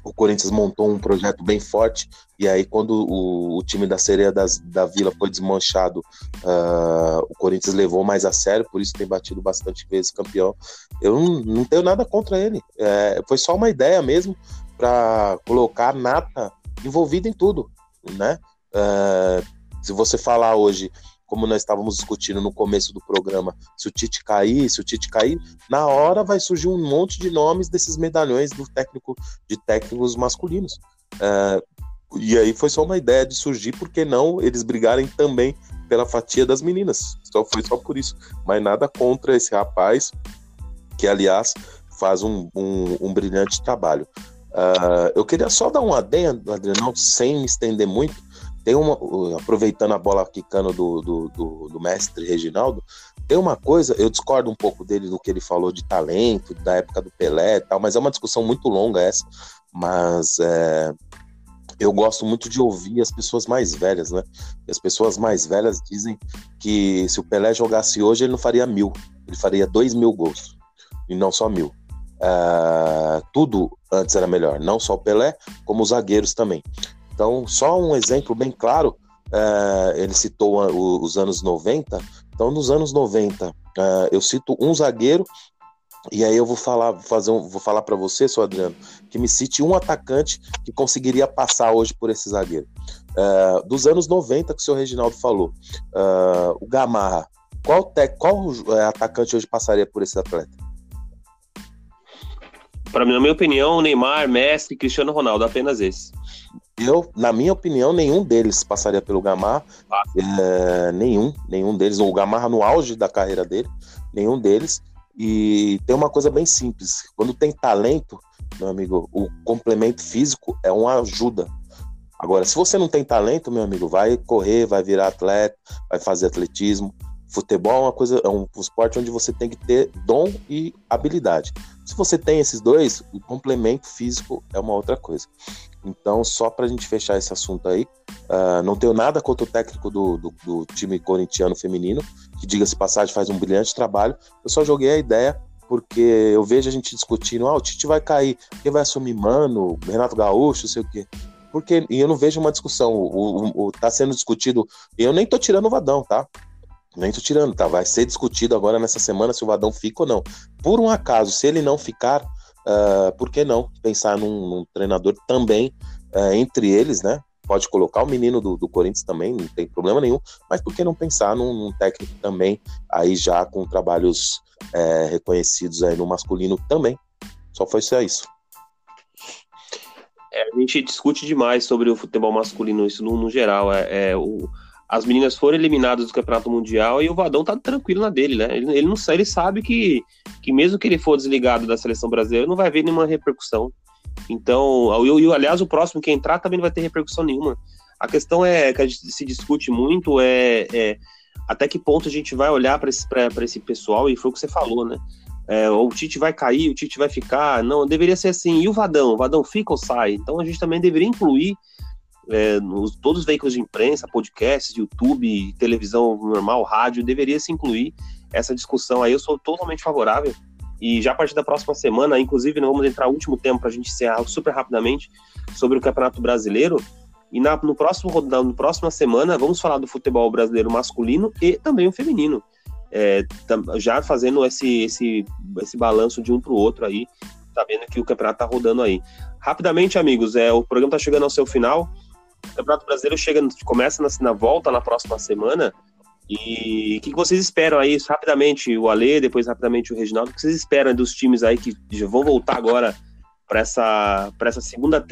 o Corinthians montou um projeto bem forte. E aí, quando o, o time da sereia das, da Vila foi desmanchado, uh, o Corinthians levou mais a sério. Por isso tem batido bastante vezes campeão. Eu não, não tenho nada contra ele. É, foi só uma ideia mesmo para colocar nata envolvida em tudo, né? Uh, se você falar hoje como nós estávamos discutindo no começo do programa, se o Tite cair, se o Tite cair, na hora vai surgir um monte de nomes desses medalhões do técnico de técnicos masculinos. É, e aí foi só uma ideia de surgir, porque não eles brigarem também pela fatia das meninas. Só foi só por isso. Mas nada contra esse rapaz, que aliás faz um, um, um brilhante trabalho. Uh, eu queria só dar um adendo, Adriano, sem me estender muito, tem uma, aproveitando a bola quicando do, do, do, do, mestre Reginaldo, tem uma coisa, eu discordo um pouco dele do que ele falou de talento, da época do Pelé e tal, mas é uma discussão muito longa essa, mas é, eu gosto muito de ouvir as pessoas mais velhas, né? E as pessoas mais velhas dizem que se o Pelé jogasse hoje, ele não faria mil, ele faria dois mil gols, e não só mil. É, tudo antes era melhor, não só o Pelé, como os zagueiros também. Então, só um exemplo bem claro, é, ele citou os anos 90. Então, nos anos 90, é, eu cito um zagueiro e aí eu vou falar, fazer um, vou falar para você, seu Adriano, que me cite um atacante que conseguiria passar hoje por esse zagueiro. Uh, dos anos 90 que o senhor Reginaldo falou, o Gamarra, qual, te, qual atacante hoje passaria por esse atleta? Para mim, na minha opinião, Neymar, Messi, Cristiano Ronaldo, apenas esse. Eu, na minha opinião, nenhum deles passaria pelo Gamarra. Ah. É, nenhum, nenhum deles. O Gamarra no auge da carreira dele, nenhum deles. E tem uma coisa bem simples: quando tem talento, meu amigo, o complemento físico é uma ajuda. Agora, se você não tem talento, meu amigo, vai correr, vai virar atleta, vai fazer atletismo. Futebol é uma coisa, é um esporte onde você tem que ter dom e habilidade. Se você tem esses dois, o complemento físico é uma outra coisa. Então, só para a gente fechar esse assunto aí, uh, não tenho nada contra o técnico do, do, do time corintiano feminino, que, diga-se passagem, faz um brilhante trabalho. Eu só joguei a ideia porque eu vejo a gente discutindo, ah, o Tite vai cair, quem vai assumir Mano, Renato Gaúcho, sei o quê. Porque, e eu não vejo uma discussão, o, o, o tá sendo discutido, e eu nem tô tirando o Vadão, tá? Nem tô tirando, tá? Vai ser discutido agora nessa semana se o Vadão fica ou não. Por um acaso, se ele não ficar, uh, por que não pensar num, num treinador também uh, entre eles, né? Pode colocar o menino do, do, Corinthians também, não tem problema nenhum, mas por que não pensar num, num técnico também, aí já com trabalhos é, reconhecidos aí no masculino também? Só foi só isso. É, a gente discute demais sobre o futebol masculino, isso no, no geral. É, é o, as meninas foram eliminadas do Campeonato Mundial e o Vadão tá tranquilo na dele, né? Ele, ele não ele sabe que, que mesmo que ele for desligado da seleção brasileira, não vai haver nenhuma repercussão. Então, eu, eu, aliás, o próximo que entrar também não vai ter repercussão nenhuma. A questão é que a gente se discute muito é, é até que ponto a gente vai olhar para esse, esse pessoal, e foi o que você falou, né? É, o Tite vai cair, o Tite vai ficar. Não, deveria ser assim. E o Vadão? O Vadão fica ou sai? Então a gente também deveria incluir é, nos, todos os veículos de imprensa, podcasts, YouTube, televisão normal, rádio, deveria se incluir essa discussão aí. Eu sou totalmente favorável. E já a partir da próxima semana, inclusive, nós vamos entrar no último tempo para a gente encerrar super rapidamente sobre o Campeonato Brasileiro. E na, no próximo na próxima semana, vamos falar do futebol brasileiro masculino e também o feminino é, já fazendo esse, esse, esse balanço de um para o outro aí, vendo que o campeonato tá rodando aí. Rapidamente, amigos, é, o programa tá chegando ao seu final. O Campeonato Brasileiro chega, começa na, na volta na próxima semana. E o que, que, vocês esperam aí, rapidamente, o Ale, depois rapidamente o Reginaldo, o que vocês esperam dos times aí que já vão voltar agora para essa, essa, segunda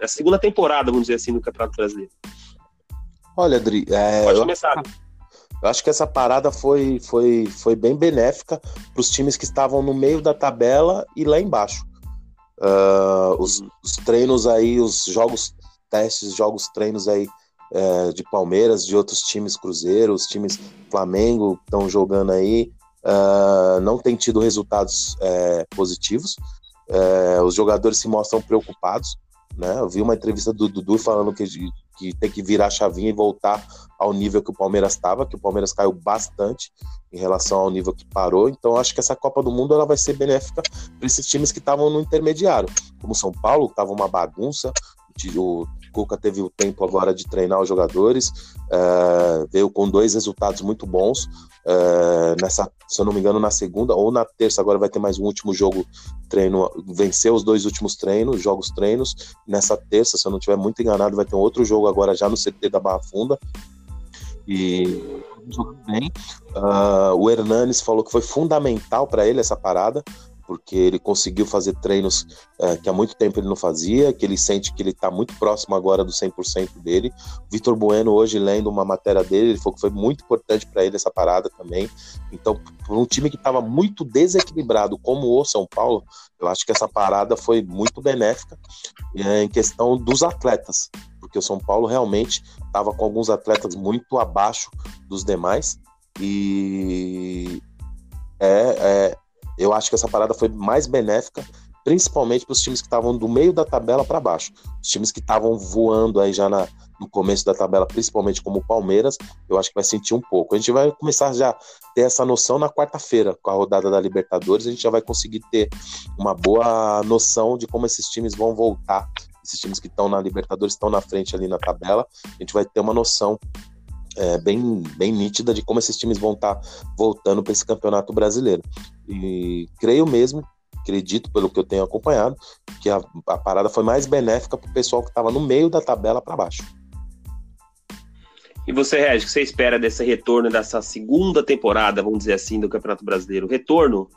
essa segunda temporada, vamos dizer assim, do Campeonato Brasileiro? Olha, Adri, é, pode começar. Eu... Eu acho que essa parada foi, foi, foi bem benéfica para os times que estavam no meio da tabela e lá embaixo. Uh, os, os, treinos aí, os jogos testes, jogos treinos aí uh, de Palmeiras, de outros times Cruzeiro, os times Flamengo estão jogando aí, uh, não tem tido resultados é, positivos. É, os jogadores se mostram preocupados. Né? Eu vi uma entrevista do Dudu falando que que tem que virar a chavinha e voltar ao nível que o Palmeiras estava, que o Palmeiras caiu bastante em relação ao nível que parou. Então acho que essa Copa do Mundo ela vai ser benéfica para esses times que estavam no intermediário, como São Paulo, que estava uma bagunça. O Cuca teve o tempo agora de treinar os jogadores, é, veio com dois resultados muito bons. É, nessa, se eu não me engano, na segunda ou na terça, agora vai ter mais um último jogo treino, venceu os dois últimos treinos, jogos treinos. Nessa terça, se eu não estiver muito enganado, vai ter um outro jogo agora já no CT da Barra Funda. E jogando bem. Uh, o Hernanes falou que foi fundamental para ele essa parada, porque ele conseguiu fazer treinos é, que há muito tempo ele não fazia, que ele sente que ele está muito próximo agora do 100% dele. Vitor Bueno, hoje, lendo uma matéria dele, ele falou que foi muito importante para ele essa parada também. Então, para um time que estava muito desequilibrado, como o São Paulo, eu acho que essa parada foi muito benéfica é, em questão dos atletas, porque o São Paulo realmente estava com alguns atletas muito abaixo dos demais. E é, é eu acho que essa parada foi mais benéfica, principalmente para os times que estavam do meio da tabela para baixo. Os times que estavam voando aí já na, no começo da tabela, principalmente como o Palmeiras, eu acho que vai sentir um pouco. A gente vai começar já a ter essa noção na quarta-feira, com a rodada da Libertadores, a gente já vai conseguir ter uma boa noção de como esses times vão voltar. Esses times que estão na Libertadores estão na frente ali na tabela, a gente vai ter uma noção é, bem, bem nítida de como esses times vão estar tá voltando para esse campeonato brasileiro. E creio mesmo, acredito pelo que eu tenho acompanhado, que a, a parada foi mais benéfica para o pessoal que estava no meio da tabela para baixo. E você, Regis, o que você espera desse retorno dessa segunda temporada, vamos dizer assim, do Campeonato Brasileiro? Retorno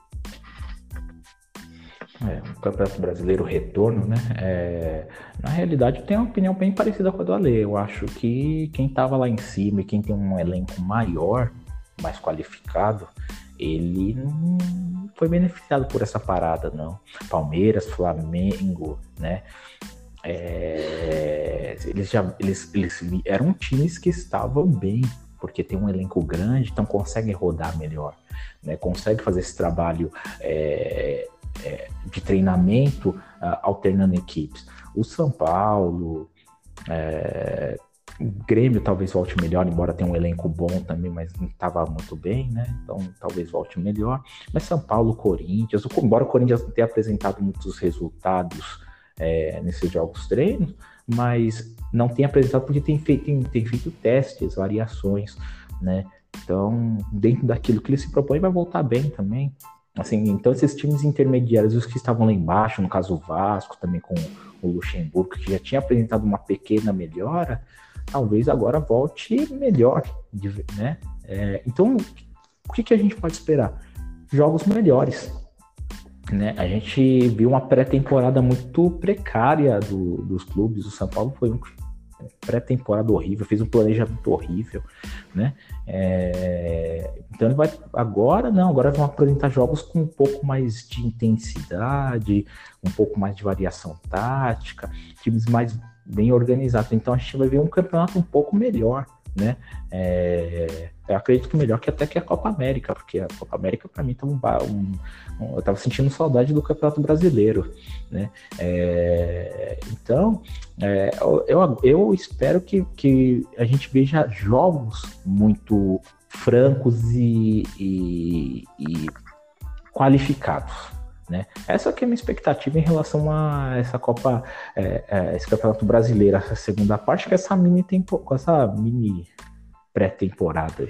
é, o Campeonato Brasileiro retorno, né? É, na realidade, eu tenho uma opinião bem parecida com a do Ale. Eu acho que quem estava lá em cima e quem tem um elenco maior, mais qualificado, ele não foi beneficiado por essa parada, não. Palmeiras, Flamengo, né? É, eles já eles, eles eram times que estavam bem, porque tem um elenco grande, então conseguem rodar melhor, né? Consegue fazer esse trabalho. É, é, de treinamento uh, alternando equipes. O São Paulo, é, o Grêmio talvez volte melhor, embora tenha um elenco bom também, mas não estava muito bem, né? Então talvez volte melhor. Mas São Paulo, Corinthians, embora o Corinthians não tenha apresentado muitos resultados é, nesses jogos treinos, mas não tem apresentado porque tem feito, tem, tem feito testes, variações, né? Então, dentro daquilo que ele se propõe, vai voltar bem também. Assim, então esses times intermediários, os que estavam lá embaixo, no caso o Vasco, também com o Luxemburgo, que já tinha apresentado uma pequena melhora, talvez agora volte melhor, né? É, então, o que, que a gente pode esperar? Jogos melhores. Né? A gente viu uma pré-temporada muito precária do, dos clubes. O São Paulo foi um pré-temporada horrível, fez um planejamento horrível, né? É, então ele vai agora não, agora vão apresentar jogos com um pouco mais de intensidade, um pouco mais de variação tática, times mais bem organizados. Então a gente vai ver um campeonato um pouco melhor, né? É, eu acredito que melhor que até que a Copa América, porque a Copa América para mim tá um, um, um, eu tava sentindo saudade do Campeonato Brasileiro, né? É, então, é, eu, eu espero que, que a gente veja jogos muito francos e, e, e qualificados. Né? Essa que é a minha expectativa em relação a essa Copa, é, é, esse Campeonato Brasileiro, essa segunda parte, com essa mini mini pré-temporada.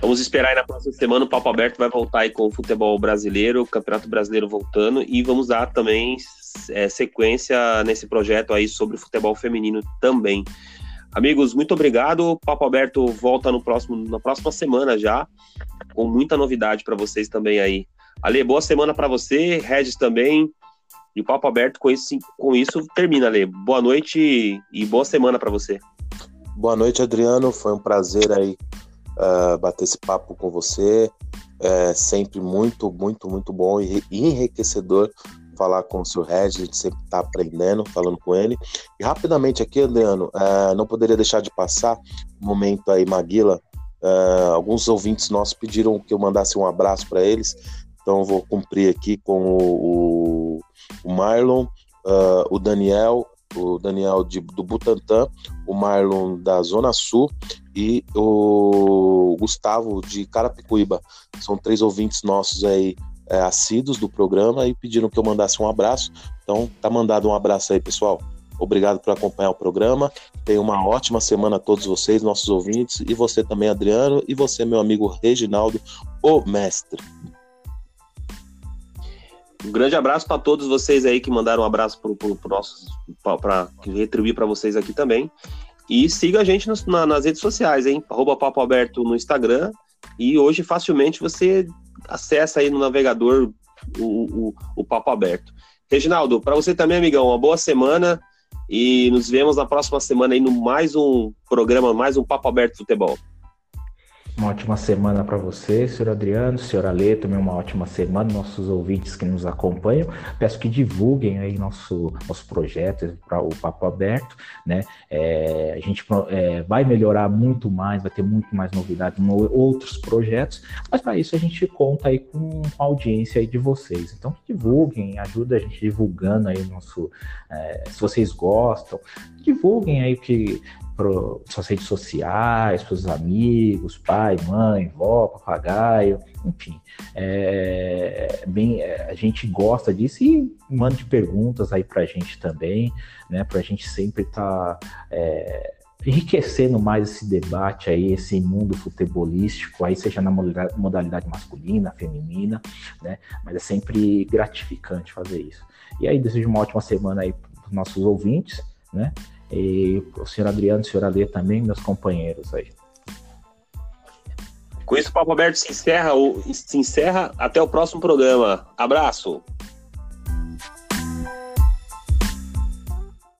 Vamos esperar aí na próxima semana o Papo Aberto vai voltar aí com o futebol brasileiro, o Campeonato Brasileiro voltando e vamos dar também é, sequência nesse projeto aí sobre o futebol feminino também. Amigos, muito obrigado. Papo Aberto volta no próximo, na próxima semana já, com muita novidade para vocês também aí. Ale, boa semana para você, Regis também. E o Papo Aberto com isso, com isso termina, Ale. Boa noite e boa semana para você. Boa noite, Adriano. Foi um prazer aí uh, bater esse papo com você. É sempre muito, muito, muito bom e enriquecedor falar com o seu Regis, a gente sempre está aprendendo, falando com ele. E rapidamente aqui, Adriano, uh, não poderia deixar de passar um momento aí, Maguila. Uh, alguns ouvintes nossos pediram que eu mandasse um abraço para eles, então vou cumprir aqui com o, o Marlon, uh, o Daniel, o Daniel de, do Butantã, o Marlon da Zona Sul e o Gustavo de Carapicuíba. São três ouvintes nossos aí é, assíduos do programa e pediram que eu mandasse um abraço. Então, tá mandado um abraço aí, pessoal. Obrigado por acompanhar o programa. Tenha uma ótima semana a todos vocês, nossos ouvintes, e você também, Adriano, e você, meu amigo Reginaldo, o mestre. Um grande abraço para todos vocês aí que mandaram um abraço para retribuir para vocês aqui também. E siga a gente nas, na, nas redes sociais, hein? Arroba Papo Aberto no Instagram. E hoje facilmente você acessa aí no navegador o, o, o Papo Aberto. Reginaldo, para você também, amigão, uma boa semana e nos vemos na próxima semana aí no mais um programa, mais um Papo Aberto Futebol. Uma ótima semana para você, senhor Adriano, senhor Ale, também uma ótima semana, nossos ouvintes que nos acompanham. Peço que divulguem aí nosso, nosso projeto para o Papo Aberto, né? É, a gente é, vai melhorar muito mais, vai ter muito mais novidades, outros projetos, mas para isso a gente conta aí com a audiência aí de vocês. Então divulguem, ajuda a gente divulgando aí o nosso, é, se vocês gostam, divulguem aí que para suas redes sociais, para os amigos, pai, mãe, vó, papagaio, enfim. É, bem, é, a gente gosta disso e mande perguntas aí para a gente também, né? Para a gente sempre estar tá, é, enriquecendo mais esse debate aí, esse mundo futebolístico, aí seja na modalidade masculina, feminina, né? Mas é sempre gratificante fazer isso. E aí desejo uma ótima semana aí para os nossos ouvintes, né? E o senhor Adriano, o senhor Alê também, meus companheiros aí. Com isso, o Papo Aberto se encerra, se encerra. Até o próximo programa. Abraço!